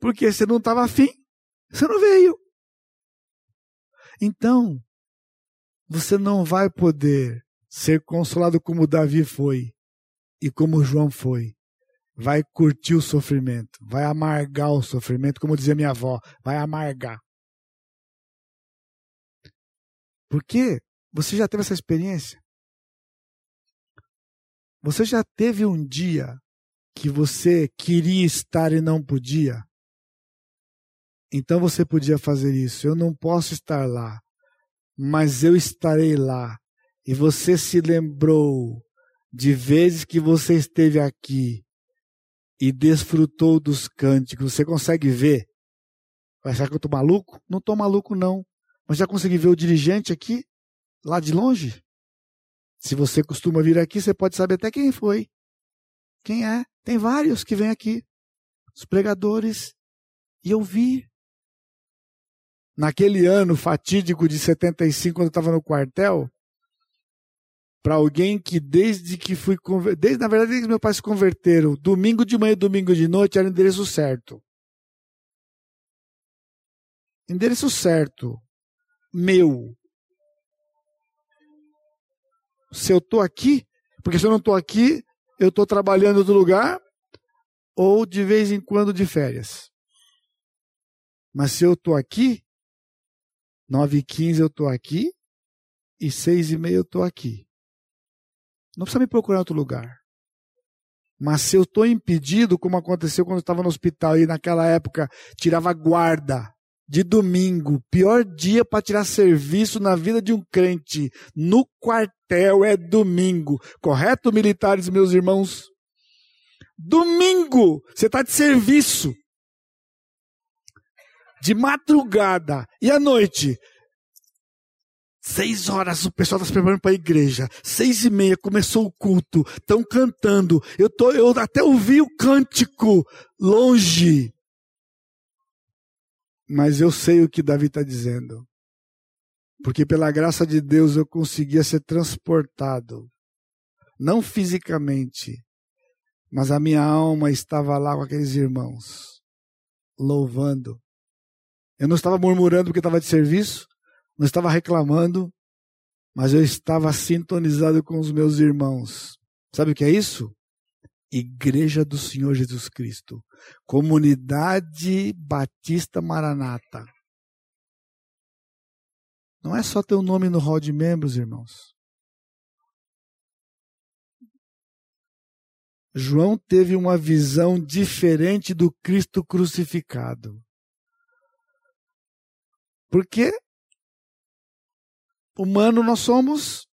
Speaker 1: Porque você não estava afim, você não veio. Então, você não vai poder ser consolado como Davi foi e como João foi. Vai curtir o sofrimento, vai amargar o sofrimento, como dizia minha avó, vai amargar. Porque você já teve essa experiência. Você já teve um dia que você queria estar e não podia? Então você podia fazer isso. Eu não posso estar lá, mas eu estarei lá. E você se lembrou de vezes que você esteve aqui e desfrutou dos cânticos. Você consegue ver? Vai achar que eu estou maluco? Não estou maluco, não. Mas já consegui ver o dirigente aqui, lá de longe? Se você costuma vir aqui, você pode saber até quem foi. Quem é? Tem vários que vêm aqui. Os pregadores. E eu vi. Naquele ano fatídico de 75, quando eu estava no quartel, para alguém que desde que fui desde na verdade desde que meu pai se converteram, domingo de manhã e domingo de noite era o endereço certo. Endereço certo. Meu se eu estou aqui, porque se eu não estou aqui, eu estou trabalhando em outro lugar, ou de vez em quando de férias. Mas se eu estou aqui, 9 e 15 eu estou aqui, e 6 e meia eu estou aqui. Não precisa me procurar em outro lugar. Mas se eu estou impedido, como aconteceu quando eu estava no hospital e naquela época tirava guarda de domingo, pior dia para tirar serviço na vida de um crente, no quartel é domingo. Correto, militares, meus irmãos? Domingo, você está de serviço. De madrugada e à noite. Seis horas o pessoal está se preparando para a igreja. Seis e meia começou o culto. Estão cantando. Eu, tô, eu até ouvi o cântico longe. Mas eu sei o que Davi está dizendo. Porque pela graça de Deus eu conseguia ser transportado. Não fisicamente, mas a minha alma estava lá com aqueles irmãos, louvando. Eu não estava murmurando porque estava de serviço, não estava reclamando, mas eu estava sintonizado com os meus irmãos. Sabe o que é isso? Igreja do Senhor Jesus Cristo, Comunidade Batista Maranata. Não é só ter o um nome no hall de membros, irmãos. João teve uma visão diferente do Cristo crucificado. Porque humano nós somos,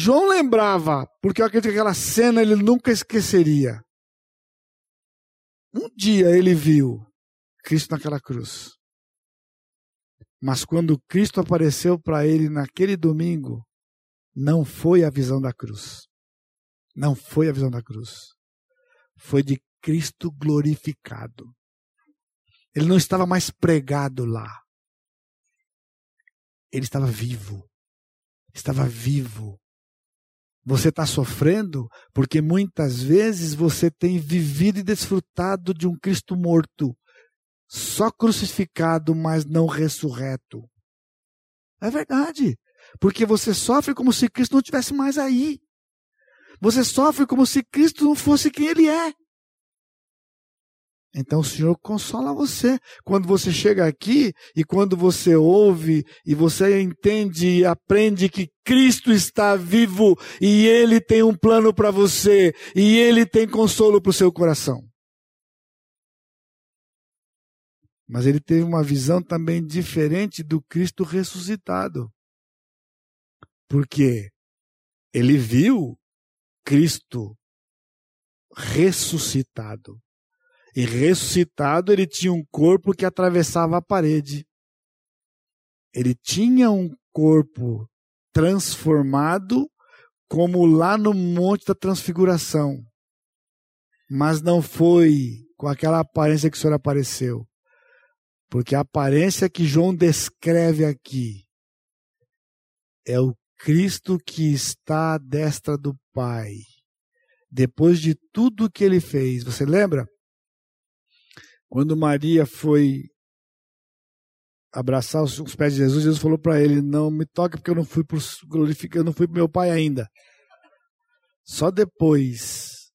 Speaker 1: João lembrava, porque eu acredito que aquela cena ele nunca esqueceria. Um dia ele viu Cristo naquela cruz. Mas quando Cristo apareceu para ele naquele domingo, não foi a visão da cruz. Não foi a visão da cruz. Foi de Cristo glorificado. Ele não estava mais pregado lá. Ele estava vivo. Estava vivo. Você está sofrendo porque muitas vezes você tem vivido e desfrutado de um Cristo morto, só crucificado, mas não ressurreto. É verdade. Porque você sofre como se Cristo não estivesse mais aí. Você sofre como se Cristo não fosse quem Ele é. Então o Senhor consola você. Quando você chega aqui e quando você ouve e você entende e aprende que Cristo está vivo e Ele tem um plano para você e Ele tem consolo para o seu coração. Mas ele teve uma visão também diferente do Cristo ressuscitado. Porque ele viu Cristo ressuscitado. E ressuscitado, ele tinha um corpo que atravessava a parede. Ele tinha um corpo transformado, como lá no Monte da Transfiguração. Mas não foi com aquela aparência que o Senhor apareceu. Porque a aparência que João descreve aqui é o Cristo que está à destra do Pai. Depois de tudo que ele fez. Você lembra? Quando Maria foi abraçar os, pés de Jesus, Jesus falou para ele: Não me toque porque eu não fui para eu não fui para meu pai ainda. Só depois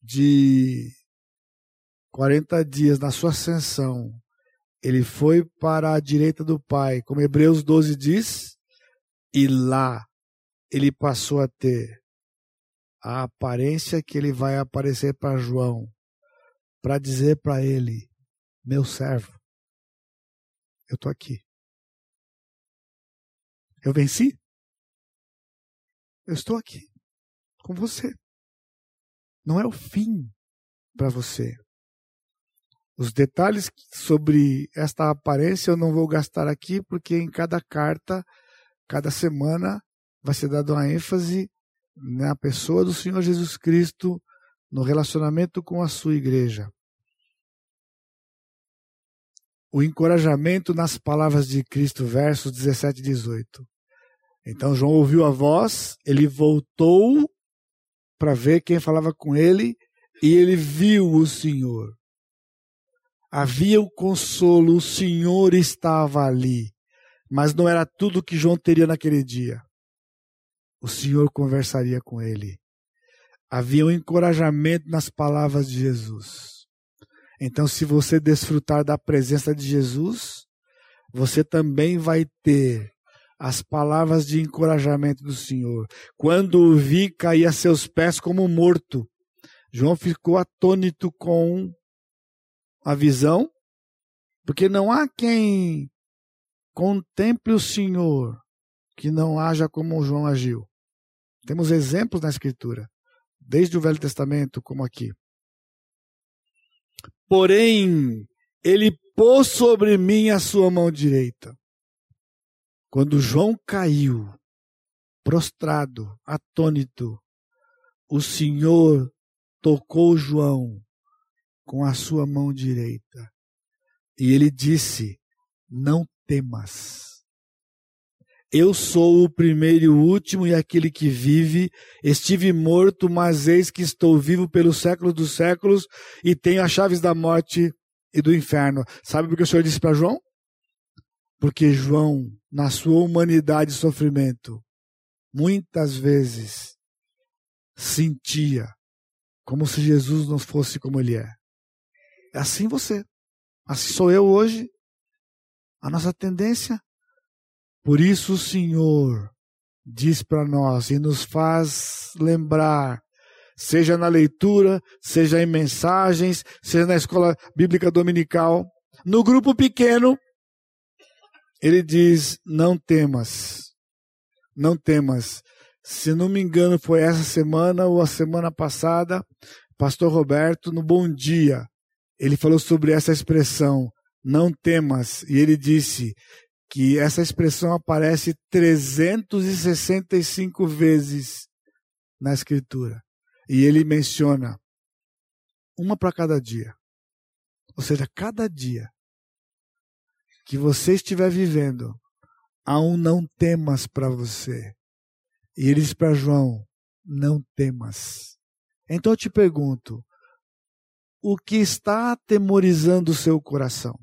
Speaker 1: de 40 dias na sua ascensão, ele foi para a direita do Pai, como Hebreus 12 diz, e lá ele passou a ter a aparência que ele vai aparecer para João para dizer para ele: meu servo, eu estou aqui. Eu venci? Eu estou aqui com você. Não é o fim para você. Os detalhes sobre esta aparência eu não vou gastar aqui, porque em cada carta, cada semana, vai ser dado uma ênfase na pessoa do Senhor Jesus Cristo no relacionamento com a sua igreja. O encorajamento nas palavras de Cristo, versos 17 e 18. Então João ouviu a voz, ele voltou para ver quem falava com ele e ele viu o Senhor. Havia o consolo, o Senhor estava ali, mas não era tudo que João teria naquele dia. O Senhor conversaria com ele. Havia um encorajamento nas palavras de Jesus. Então, se você desfrutar da presença de Jesus, você também vai ter as palavras de encorajamento do Senhor. Quando o vi, caí a seus pés como morto. João ficou atônito com a visão, porque não há quem contemple o Senhor que não haja como João agiu. Temos exemplos na Escritura desde o Velho Testamento, como aqui. Porém, ele pôs sobre mim a sua mão direita. Quando João caiu, prostrado, atônito, o Senhor tocou João com a sua mão direita. E ele disse: Não temas. Eu sou o primeiro e o último e aquele que vive. Estive morto, mas eis que estou vivo pelos séculos dos séculos e tenho as chaves da morte e do inferno. Sabe por que o Senhor disse para João? Porque João, na sua humanidade e sofrimento, muitas vezes sentia como se Jesus não fosse como ele é. É assim você. Assim sou eu hoje. A nossa tendência por isso o Senhor diz para nós e nos faz lembrar, seja na leitura, seja em mensagens, seja na escola bíblica dominical, no grupo pequeno, ele diz: não temas, não temas. Se não me engano, foi essa semana ou a semana passada, Pastor Roberto, no Bom Dia, ele falou sobre essa expressão, não temas, e ele disse: que essa expressão aparece 365 vezes na Escritura. E ele menciona uma para cada dia. Ou seja, cada dia que você estiver vivendo, há um não temas para você. E ele diz para João: não temas. Então eu te pergunto: o que está atemorizando o seu coração?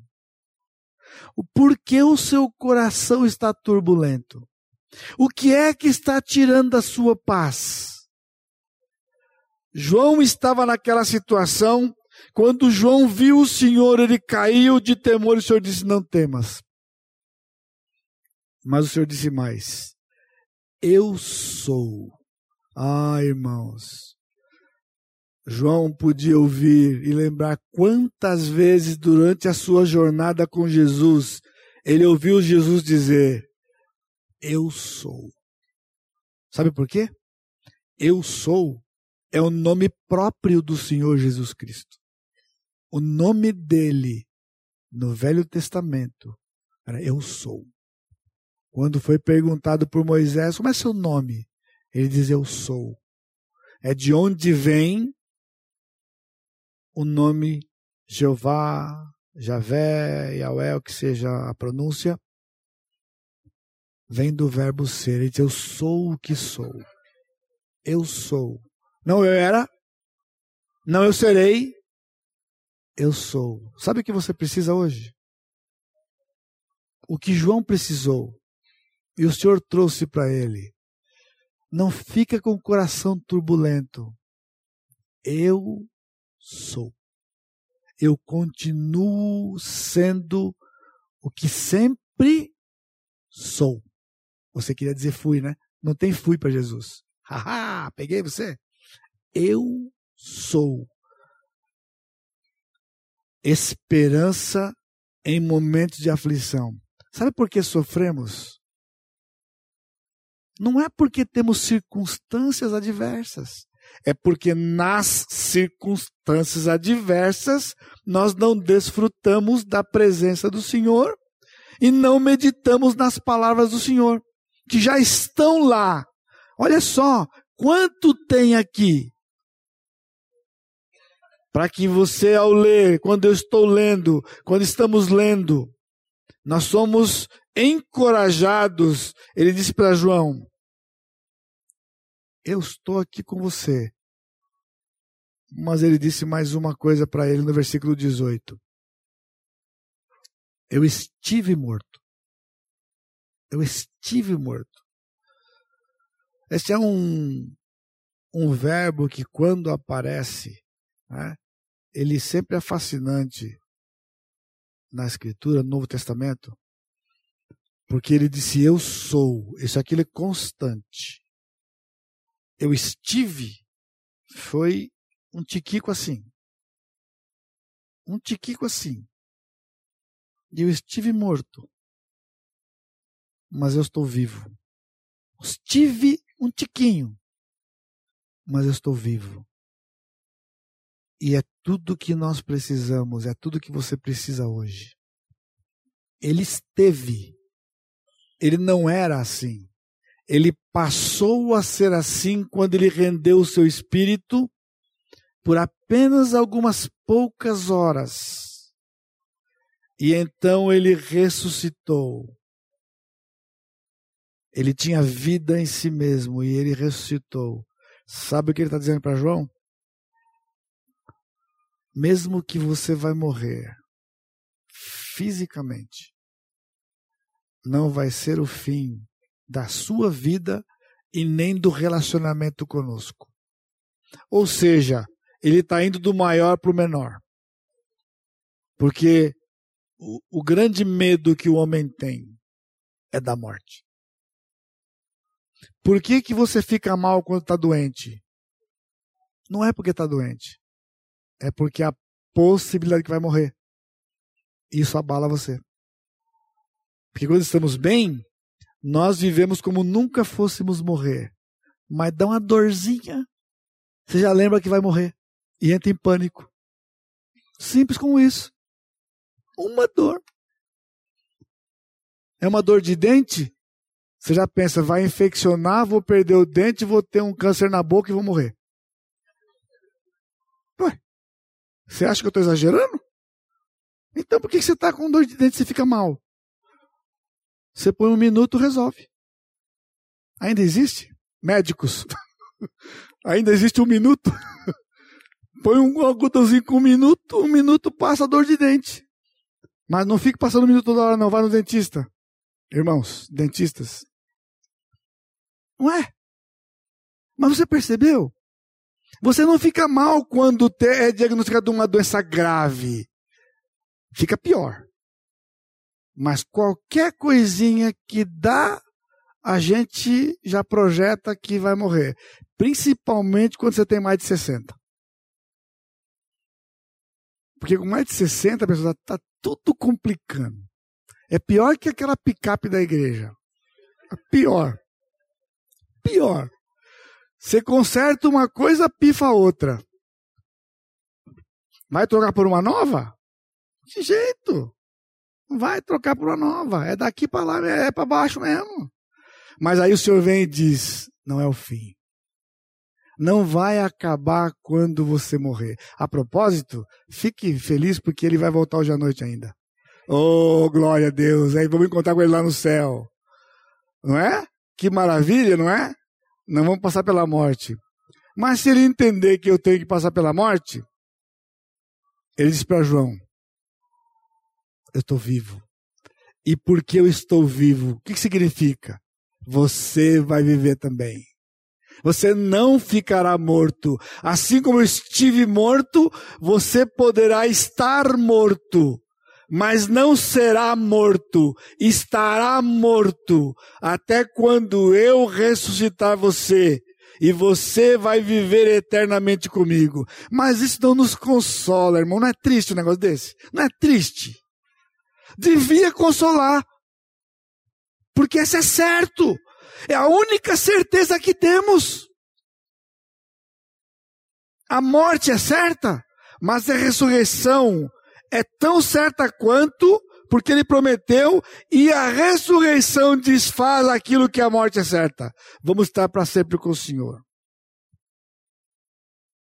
Speaker 1: O porquê o seu coração está turbulento? O que é que está tirando a sua paz? João estava naquela situação. Quando João viu o Senhor, ele caiu de temor e o Senhor disse: Não temas. Mas o Senhor disse mais: Eu sou. Ah, irmãos. João podia ouvir e lembrar quantas vezes durante a sua jornada com Jesus ele ouviu Jesus dizer: Eu sou. Sabe por quê? Eu sou é o nome próprio do Senhor Jesus Cristo. O nome dele no Velho Testamento era Eu sou. Quando foi perguntado por Moisés, como é seu nome? Ele diz: Eu sou. É de onde vem o nome Jeová, Javé, Yahweh, o que seja a pronúncia, vem do verbo ser. Ele diz: Eu sou o que sou. Eu sou. Não eu era, não eu serei, eu sou. Sabe o que você precisa hoje? O que João precisou e o Senhor trouxe para ele. Não fica com o coração turbulento. Eu sou. Eu continuo sendo o que sempre sou. Você queria dizer fui, né? Não tem fui para Jesus. Haha, peguei você. Eu sou. Esperança em momentos de aflição. Sabe por que sofremos? Não é porque temos circunstâncias adversas. É porque nas circunstâncias adversas nós não desfrutamos da presença do Senhor e não meditamos nas palavras do Senhor, que já estão lá. Olha só, quanto tem aqui para que você, ao ler, quando eu estou lendo, quando estamos lendo, nós somos encorajados. Ele disse para João: Eu estou aqui com você. Mas ele disse mais uma coisa para ele no versículo 18: Eu estive morto. Eu estive morto. Esse é um, um verbo que, quando aparece, né? Ele sempre é fascinante na Escritura, no Novo Testamento, porque ele disse: Eu sou. Isso aqui é constante. Eu estive. Foi um tiquico assim. Um tiquico assim. E eu estive morto. Mas eu estou vivo. Estive um tiquinho. Mas eu estou vivo. E é tudo que nós precisamos, é tudo que você precisa hoje. Ele esteve. Ele não era assim. Ele passou a ser assim quando ele rendeu o seu espírito por apenas algumas poucas horas. E então ele ressuscitou. Ele tinha vida em si mesmo e ele ressuscitou. Sabe o que ele está dizendo para João? mesmo que você vai morrer fisicamente, não vai ser o fim da sua vida e nem do relacionamento conosco. Ou seja, ele está indo do maior para o menor. Porque o, o grande medo que o homem tem é da morte. Por que, que você fica mal quando está doente? Não é porque está doente é porque a possibilidade que vai morrer. Isso abala você. Porque quando estamos bem, nós vivemos como nunca fôssemos morrer. Mas dá uma dorzinha, você já lembra que vai morrer e entra em pânico. Simples como isso. Uma dor. É uma dor de dente? Você já pensa, vai infeccionar, vou perder o dente, vou ter um câncer na boca e vou morrer. Ué, você acha que eu estou exagerando? Então por que você está com dor de dente e fica mal? Você põe um minuto, resolve. Ainda existe? Médicos. Ainda existe um minuto? põe um algodãozinho com um minuto, um minuto passa dor de dente. Mas não fique passando um minuto toda hora, não. Vá no dentista. Irmãos, dentistas. Não é? Mas você percebeu? Você não fica mal quando é diagnosticado uma doença grave. Fica pior. Mas qualquer coisinha que dá, a gente já projeta que vai morrer. Principalmente quando você tem mais de 60. Porque com mais de 60, a pessoa está tudo complicando. É pior que aquela picape da igreja. Pior. Pior. Você conserta uma coisa, pifa outra. Vai trocar por uma nova? De jeito. Vai trocar por uma nova. É daqui para lá, é para baixo mesmo. Mas aí o Senhor vem e diz: não é o fim. Não vai acabar quando você morrer. A propósito, fique feliz porque ele vai voltar hoje à noite ainda. Oh, glória a Deus. Aí vamos encontrar com ele lá no céu. Não é? Que maravilha, não é? Não vamos passar pela morte. Mas se ele entender que eu tenho que passar pela morte, ele diz para João: Eu estou vivo. E porque eu estou vivo, o que, que significa? Você vai viver também. Você não ficará morto. Assim como eu estive morto, você poderá estar morto mas não será morto, estará morto, até quando eu ressuscitar você, e você vai viver eternamente comigo. Mas isso não nos consola, irmão. Não é triste um negócio desse? Não é triste? Devia consolar, porque esse é certo, é a única certeza que temos. A morte é certa, mas a ressurreição é tão certa quanto, porque ele prometeu, e a ressurreição desfaz aquilo que a morte é certa. Vamos estar para sempre com o Senhor.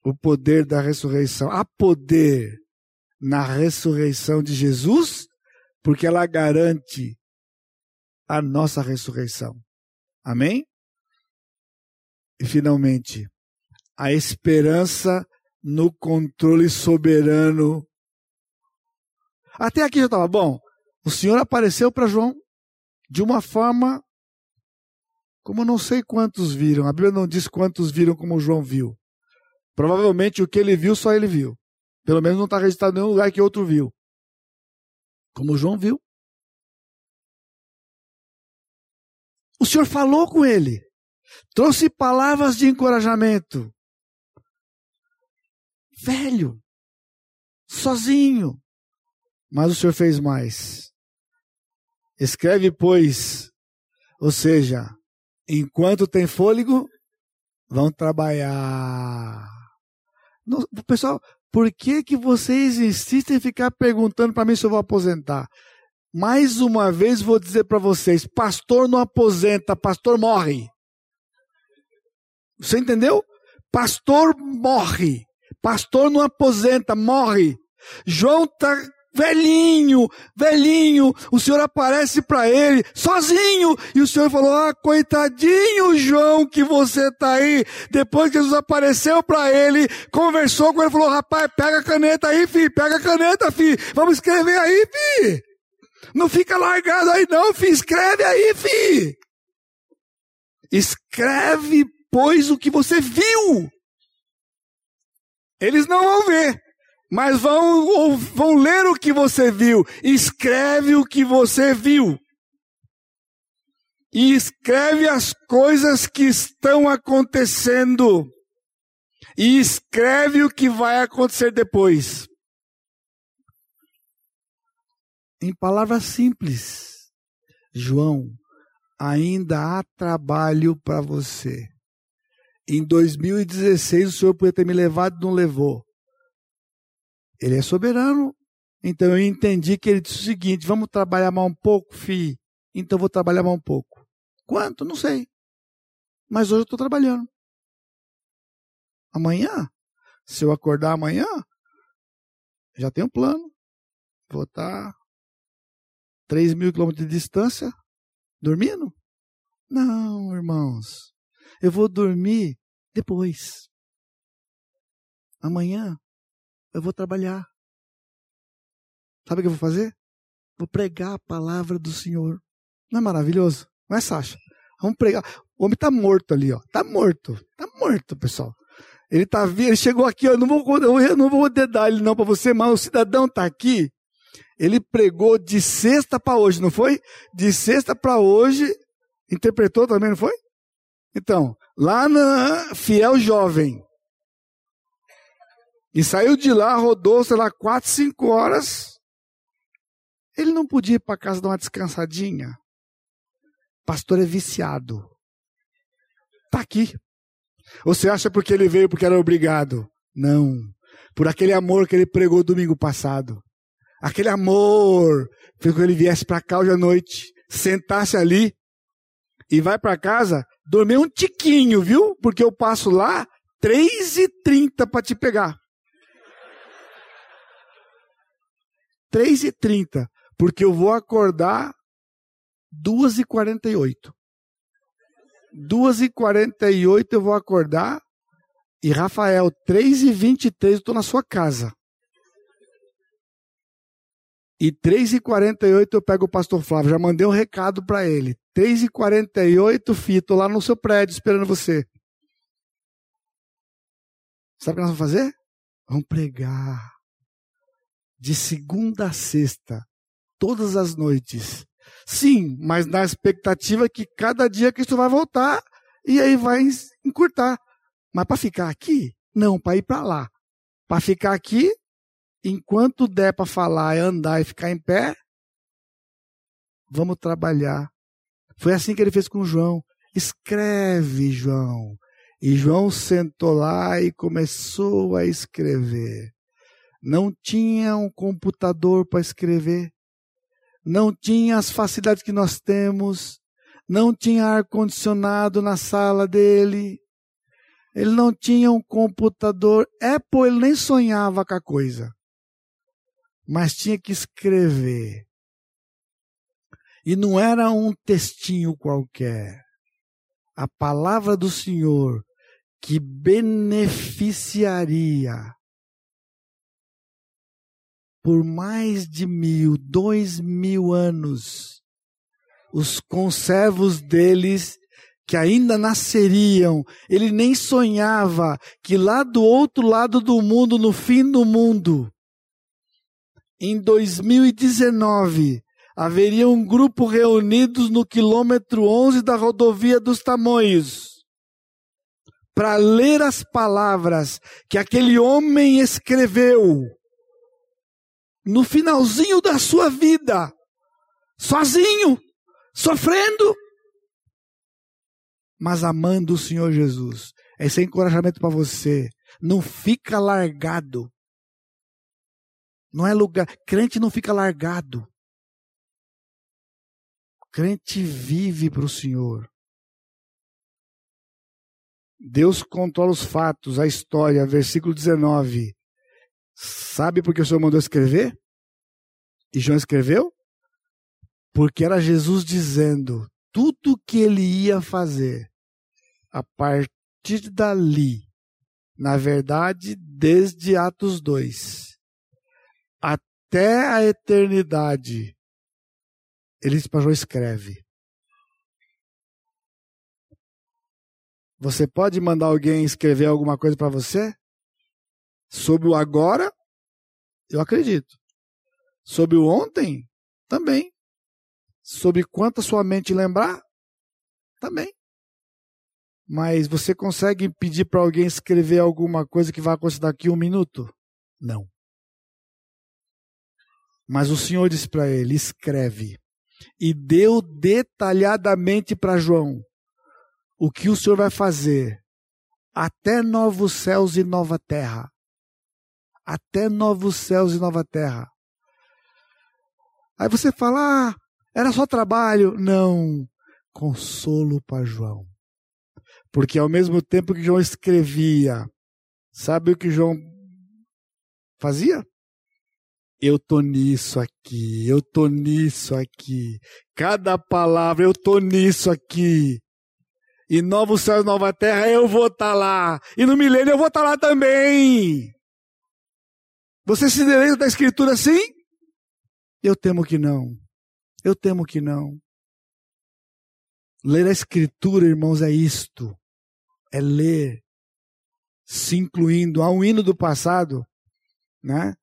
Speaker 1: O poder da ressurreição. Há poder na ressurreição de Jesus, porque ela garante a nossa ressurreição. Amém? E finalmente, a esperança no controle soberano até aqui já estava bom. O Senhor apareceu para João de uma forma como não sei quantos viram. A Bíblia não diz quantos viram como João viu. Provavelmente o que ele viu, só ele viu. Pelo menos não está registrado em nenhum lugar que outro viu. Como João viu. O Senhor falou com ele. Trouxe palavras de encorajamento. Velho. Sozinho. Mas o Senhor fez mais. Escreve, pois, ou seja, enquanto tem fôlego, vão trabalhar. No, pessoal, por que, que vocês insistem em ficar perguntando para mim se eu vou aposentar? Mais uma vez vou dizer para vocês: pastor não aposenta, pastor morre. Você entendeu? Pastor morre. Pastor não aposenta, morre. João está velhinho, velhinho, o Senhor aparece para ele, sozinho, e o Senhor falou: Ah, coitadinho João, que você tá aí. Depois que Jesus apareceu para ele, conversou com ele, falou: Rapaz, pega a caneta aí, filho, pega a caneta, filho, vamos escrever aí, filho. Não fica largado aí, não, filho, escreve aí, filho. Escreve, pois, o que você viu. Eles não vão ver mas vão, vão ler o que você viu. Escreve o que você viu. E escreve as coisas que estão acontecendo. E escreve o que vai acontecer depois. Em palavras simples, João, ainda há trabalho para você. Em 2016 o Senhor podia ter me levado não levou. Ele é soberano. Então eu entendi que ele disse o seguinte: vamos trabalhar mais um pouco, fi. Então eu vou trabalhar mais um pouco. Quanto? Não sei. Mas hoje eu estou trabalhando. Amanhã, se eu acordar amanhã, já tenho um plano. Vou estar 3 mil quilômetros de distância, dormindo? Não, irmãos. Eu vou dormir depois. Amanhã eu vou trabalhar. Sabe o que eu vou fazer? Vou pregar a palavra do Senhor. Não é maravilhoso? Não é, Sasha? Vamos pregar. O homem está morto ali, ó. Está morto. Está morto, pessoal. Ele tá ele chegou aqui, eu não vou, eu não vou dedar ele não para você, mas o cidadão está aqui. Ele pregou de sexta para hoje, não foi? De sexta para hoje, interpretou também, não foi? Então, lá na Fiel Jovem. E saiu de lá, rodou, sei lá, quatro, cinco horas. Ele não podia ir para casa dar uma descansadinha. Pastor é viciado. Tá aqui. Você acha porque ele veio porque era obrigado? Não. Por aquele amor que ele pregou domingo passado. Aquele amor fez com que ele viesse para cá hoje à noite, sentasse ali e vai para casa dormir um tiquinho, viu? Porque eu passo lá 3h30 para te pegar. 3h30, porque eu vou acordar 2h48. 2h48 eu vou acordar. E Rafael, 3h23 eu estou na sua casa. E 3h48 eu pego o pastor Flávio. Já mandei um recado para ele. 3h48, filho, estou lá no seu prédio esperando você. Sabe o que nós vamos fazer? Vamos pregar. De segunda a sexta, todas as noites. Sim, mas na expectativa que cada dia Cristo vai voltar e aí vai encurtar. Mas para ficar aqui? Não, para ir para lá. Para ficar aqui, enquanto der para falar, andar e ficar em pé, vamos trabalhar. Foi assim que ele fez com João. Escreve, João. E João sentou lá e começou a escrever. Não tinha um computador para escrever não tinha as facilidades que nós temos, não tinha ar-condicionado na sala dele, ele não tinha um computador. Apple ele nem sonhava com a coisa, mas tinha que escrever. E não era um textinho qualquer. A palavra do Senhor que beneficiaria por mais de mil, dois mil anos, os conservos deles que ainda nasceriam, ele nem sonhava que lá do outro lado do mundo, no fim do mundo, em 2019, haveria um grupo reunidos no quilômetro 11 da rodovia dos Tamoios para ler as palavras que aquele homem escreveu no finalzinho da sua vida, sozinho, sofrendo, mas amando o Senhor Jesus. Esse é encorajamento para você. Não fica largado. Não é lugar. Crente não fica largado. Crente vive para o Senhor. Deus controla os fatos, a história, versículo 19. Sabe por que o Senhor mandou escrever? E João escreveu? Porque era Jesus dizendo tudo o que ele ia fazer a partir dali. Na verdade, desde Atos 2 até a eternidade. Ele para João: escreve. Você pode mandar alguém escrever alguma coisa para você? Sobre o agora, eu acredito. Sobre o ontem, também. Sobre quanto a sua mente lembrar, também. Mas você consegue pedir para alguém escrever alguma coisa que vai acontecer daqui um minuto? Não. Mas o Senhor disse para ele: escreve. E deu detalhadamente para João o que o Senhor vai fazer até novos céus e nova terra até novos céus e nova terra. Aí você fala, ah, era só trabalho. Não, consolo para João. Porque ao mesmo tempo que João escrevia, sabe o que João fazia? Eu tô nisso aqui, eu tô nisso aqui. Cada palavra, eu tô nisso aqui. E novos céus, nova terra, eu vou estar tá lá. E no milênio eu vou estar tá lá também. Você se deleita da Escritura assim? Eu temo que não. Eu temo que não. Ler a Escritura, irmãos, é isto. É ler se incluindo. Há um hino do passado, né?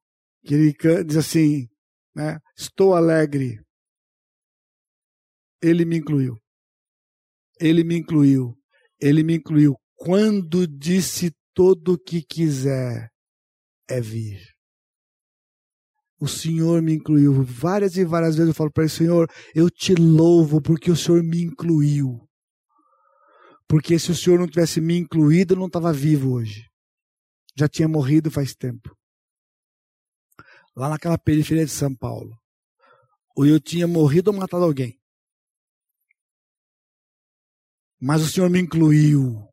Speaker 1: Que ele diz assim, né? Estou alegre. Ele me incluiu. Ele me incluiu. Ele me incluiu. Quando disse todo o que quiser é vir. O Senhor me incluiu. Várias e várias vezes eu falo para ele, Senhor, eu te louvo porque o Senhor me incluiu. Porque se o Senhor não tivesse me incluído, eu não estava vivo hoje. Já tinha morrido faz tempo. Lá naquela periferia de São Paulo. Ou eu tinha morrido ou matado alguém. Mas o Senhor me incluiu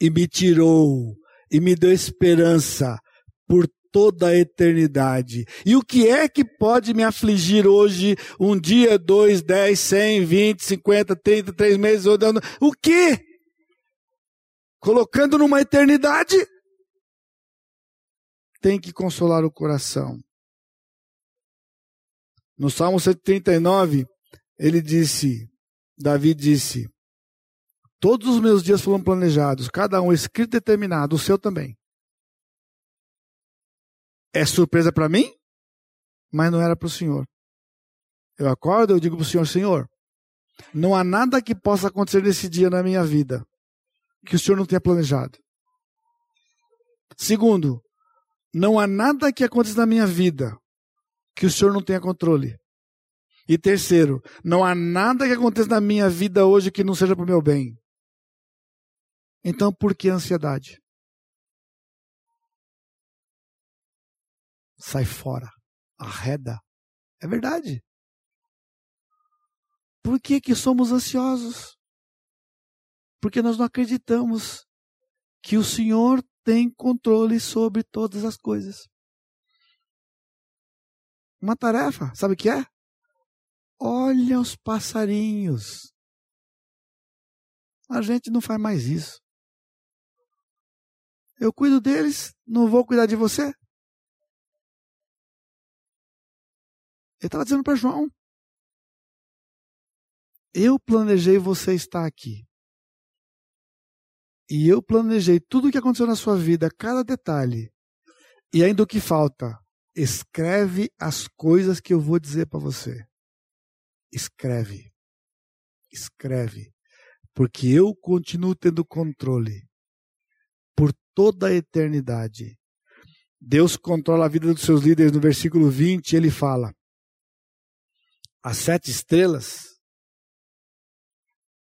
Speaker 1: e me tirou e me deu esperança por toda a eternidade. E o que é que pode me afligir hoje, um dia, dois, dez, cem, vinte, cinquenta, trinta, três meses, ano? O que? Colocando numa eternidade? Tem que consolar o coração. No Salmo 139, ele disse, Davi disse, Todos os meus dias foram planejados, cada um escrito e determinado, o seu também. É surpresa para mim, mas não era para o Senhor. Eu acordo, eu digo para o Senhor, Senhor, não há nada que possa acontecer nesse dia na minha vida que o Senhor não tenha planejado. Segundo, não há nada que aconteça na minha vida que o Senhor não tenha controle. E terceiro, não há nada que aconteça na minha vida hoje que não seja para o meu bem. Então, por que ansiedade? Sai fora, arreda. É verdade. Por que, que somos ansiosos? Porque nós não acreditamos que o Senhor tem controle sobre todas as coisas. Uma tarefa, sabe o que é? Olha os passarinhos. A gente não faz mais isso. Eu cuido deles, não vou cuidar de você? Ele estava dizendo para João: Eu planejei você estar aqui. E eu planejei tudo o que aconteceu na sua vida, cada detalhe. E ainda o que falta? Escreve as coisas que eu vou dizer para você. Escreve. Escreve. Porque eu continuo tendo controle toda a eternidade. Deus controla a vida dos seus líderes. No versículo 20, ele fala: As sete estrelas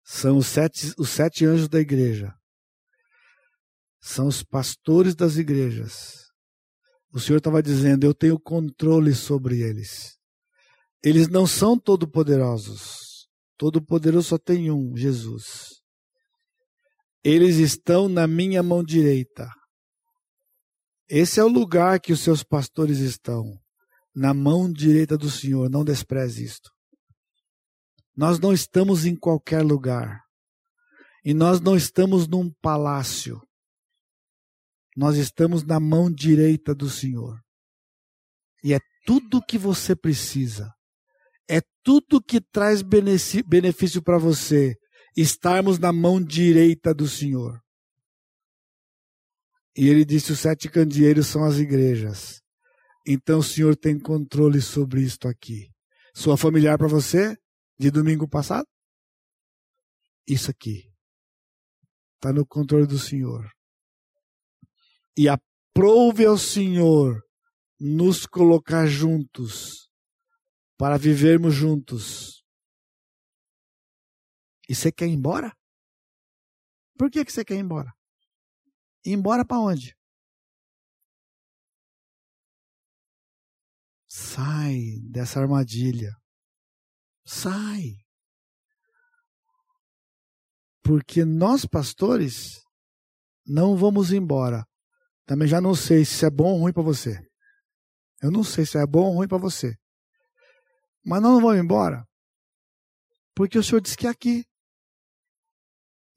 Speaker 1: são os sete, os sete anjos da igreja, são os pastores das igrejas. O Senhor estava dizendo: Eu tenho controle sobre eles. Eles não são todo-poderosos. Todo-poderoso só tem um, Jesus. Eles estão na minha mão direita. Esse é o lugar que os seus pastores estão, na mão direita do Senhor. Não despreze isto. Nós não estamos em qualquer lugar. E nós não estamos num palácio. Nós estamos na mão direita do Senhor. E é tudo o que você precisa. É tudo que traz benefício para você estarmos na mão direita do Senhor. E ele disse: os sete candeeiros são as igrejas. Então o Senhor tem controle sobre isto aqui. Sua familiar para você, de domingo passado? Isso aqui. Está no controle do Senhor. E aprove ao Senhor nos colocar juntos, para vivermos juntos e você quer ir embora? Por que, que você quer ir embora? Ir embora para onde? Sai dessa armadilha. Sai. Porque nós, pastores, não vamos embora. Também já não sei se é bom ou ruim para você. Eu não sei se é bom ou ruim para você. Mas nós não vamos embora. Porque o Senhor disse que é aqui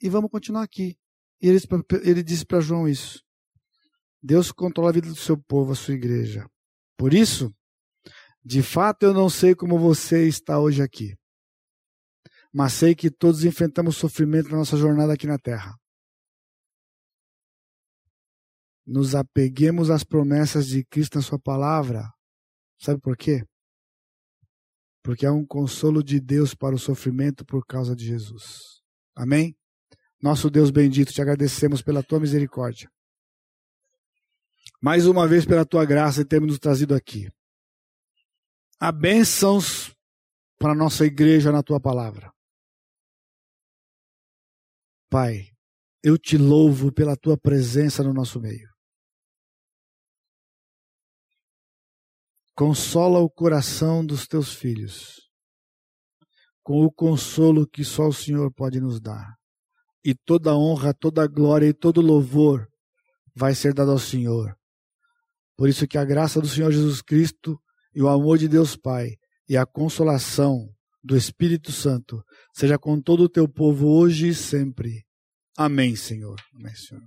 Speaker 1: e vamos continuar aqui. E ele, ele disse para João isso. Deus controla a vida do seu povo, a sua igreja. Por isso, de fato, eu não sei como você está hoje aqui. Mas sei que todos enfrentamos sofrimento na nossa jornada aqui na terra. nos apeguemos às promessas de Cristo na Sua palavra. Sabe por quê? Porque é um consolo de Deus para o sofrimento por causa de Jesus. Amém? Nosso Deus bendito, te agradecemos pela tua misericórdia. Mais uma vez pela tua graça e termos nos trazido aqui. Há bênçãos para a nossa igreja na tua palavra. Pai, eu te louvo pela tua presença no nosso meio. Consola o coração dos teus filhos com o consolo que só o Senhor pode nos dar. E toda honra, toda glória e todo louvor vai ser dado ao Senhor. Por isso que a graça do Senhor Jesus Cristo e o amor de Deus Pai e a consolação do Espírito Santo seja com todo o teu povo hoje e sempre. Amém, Senhor. Amém, Senhor.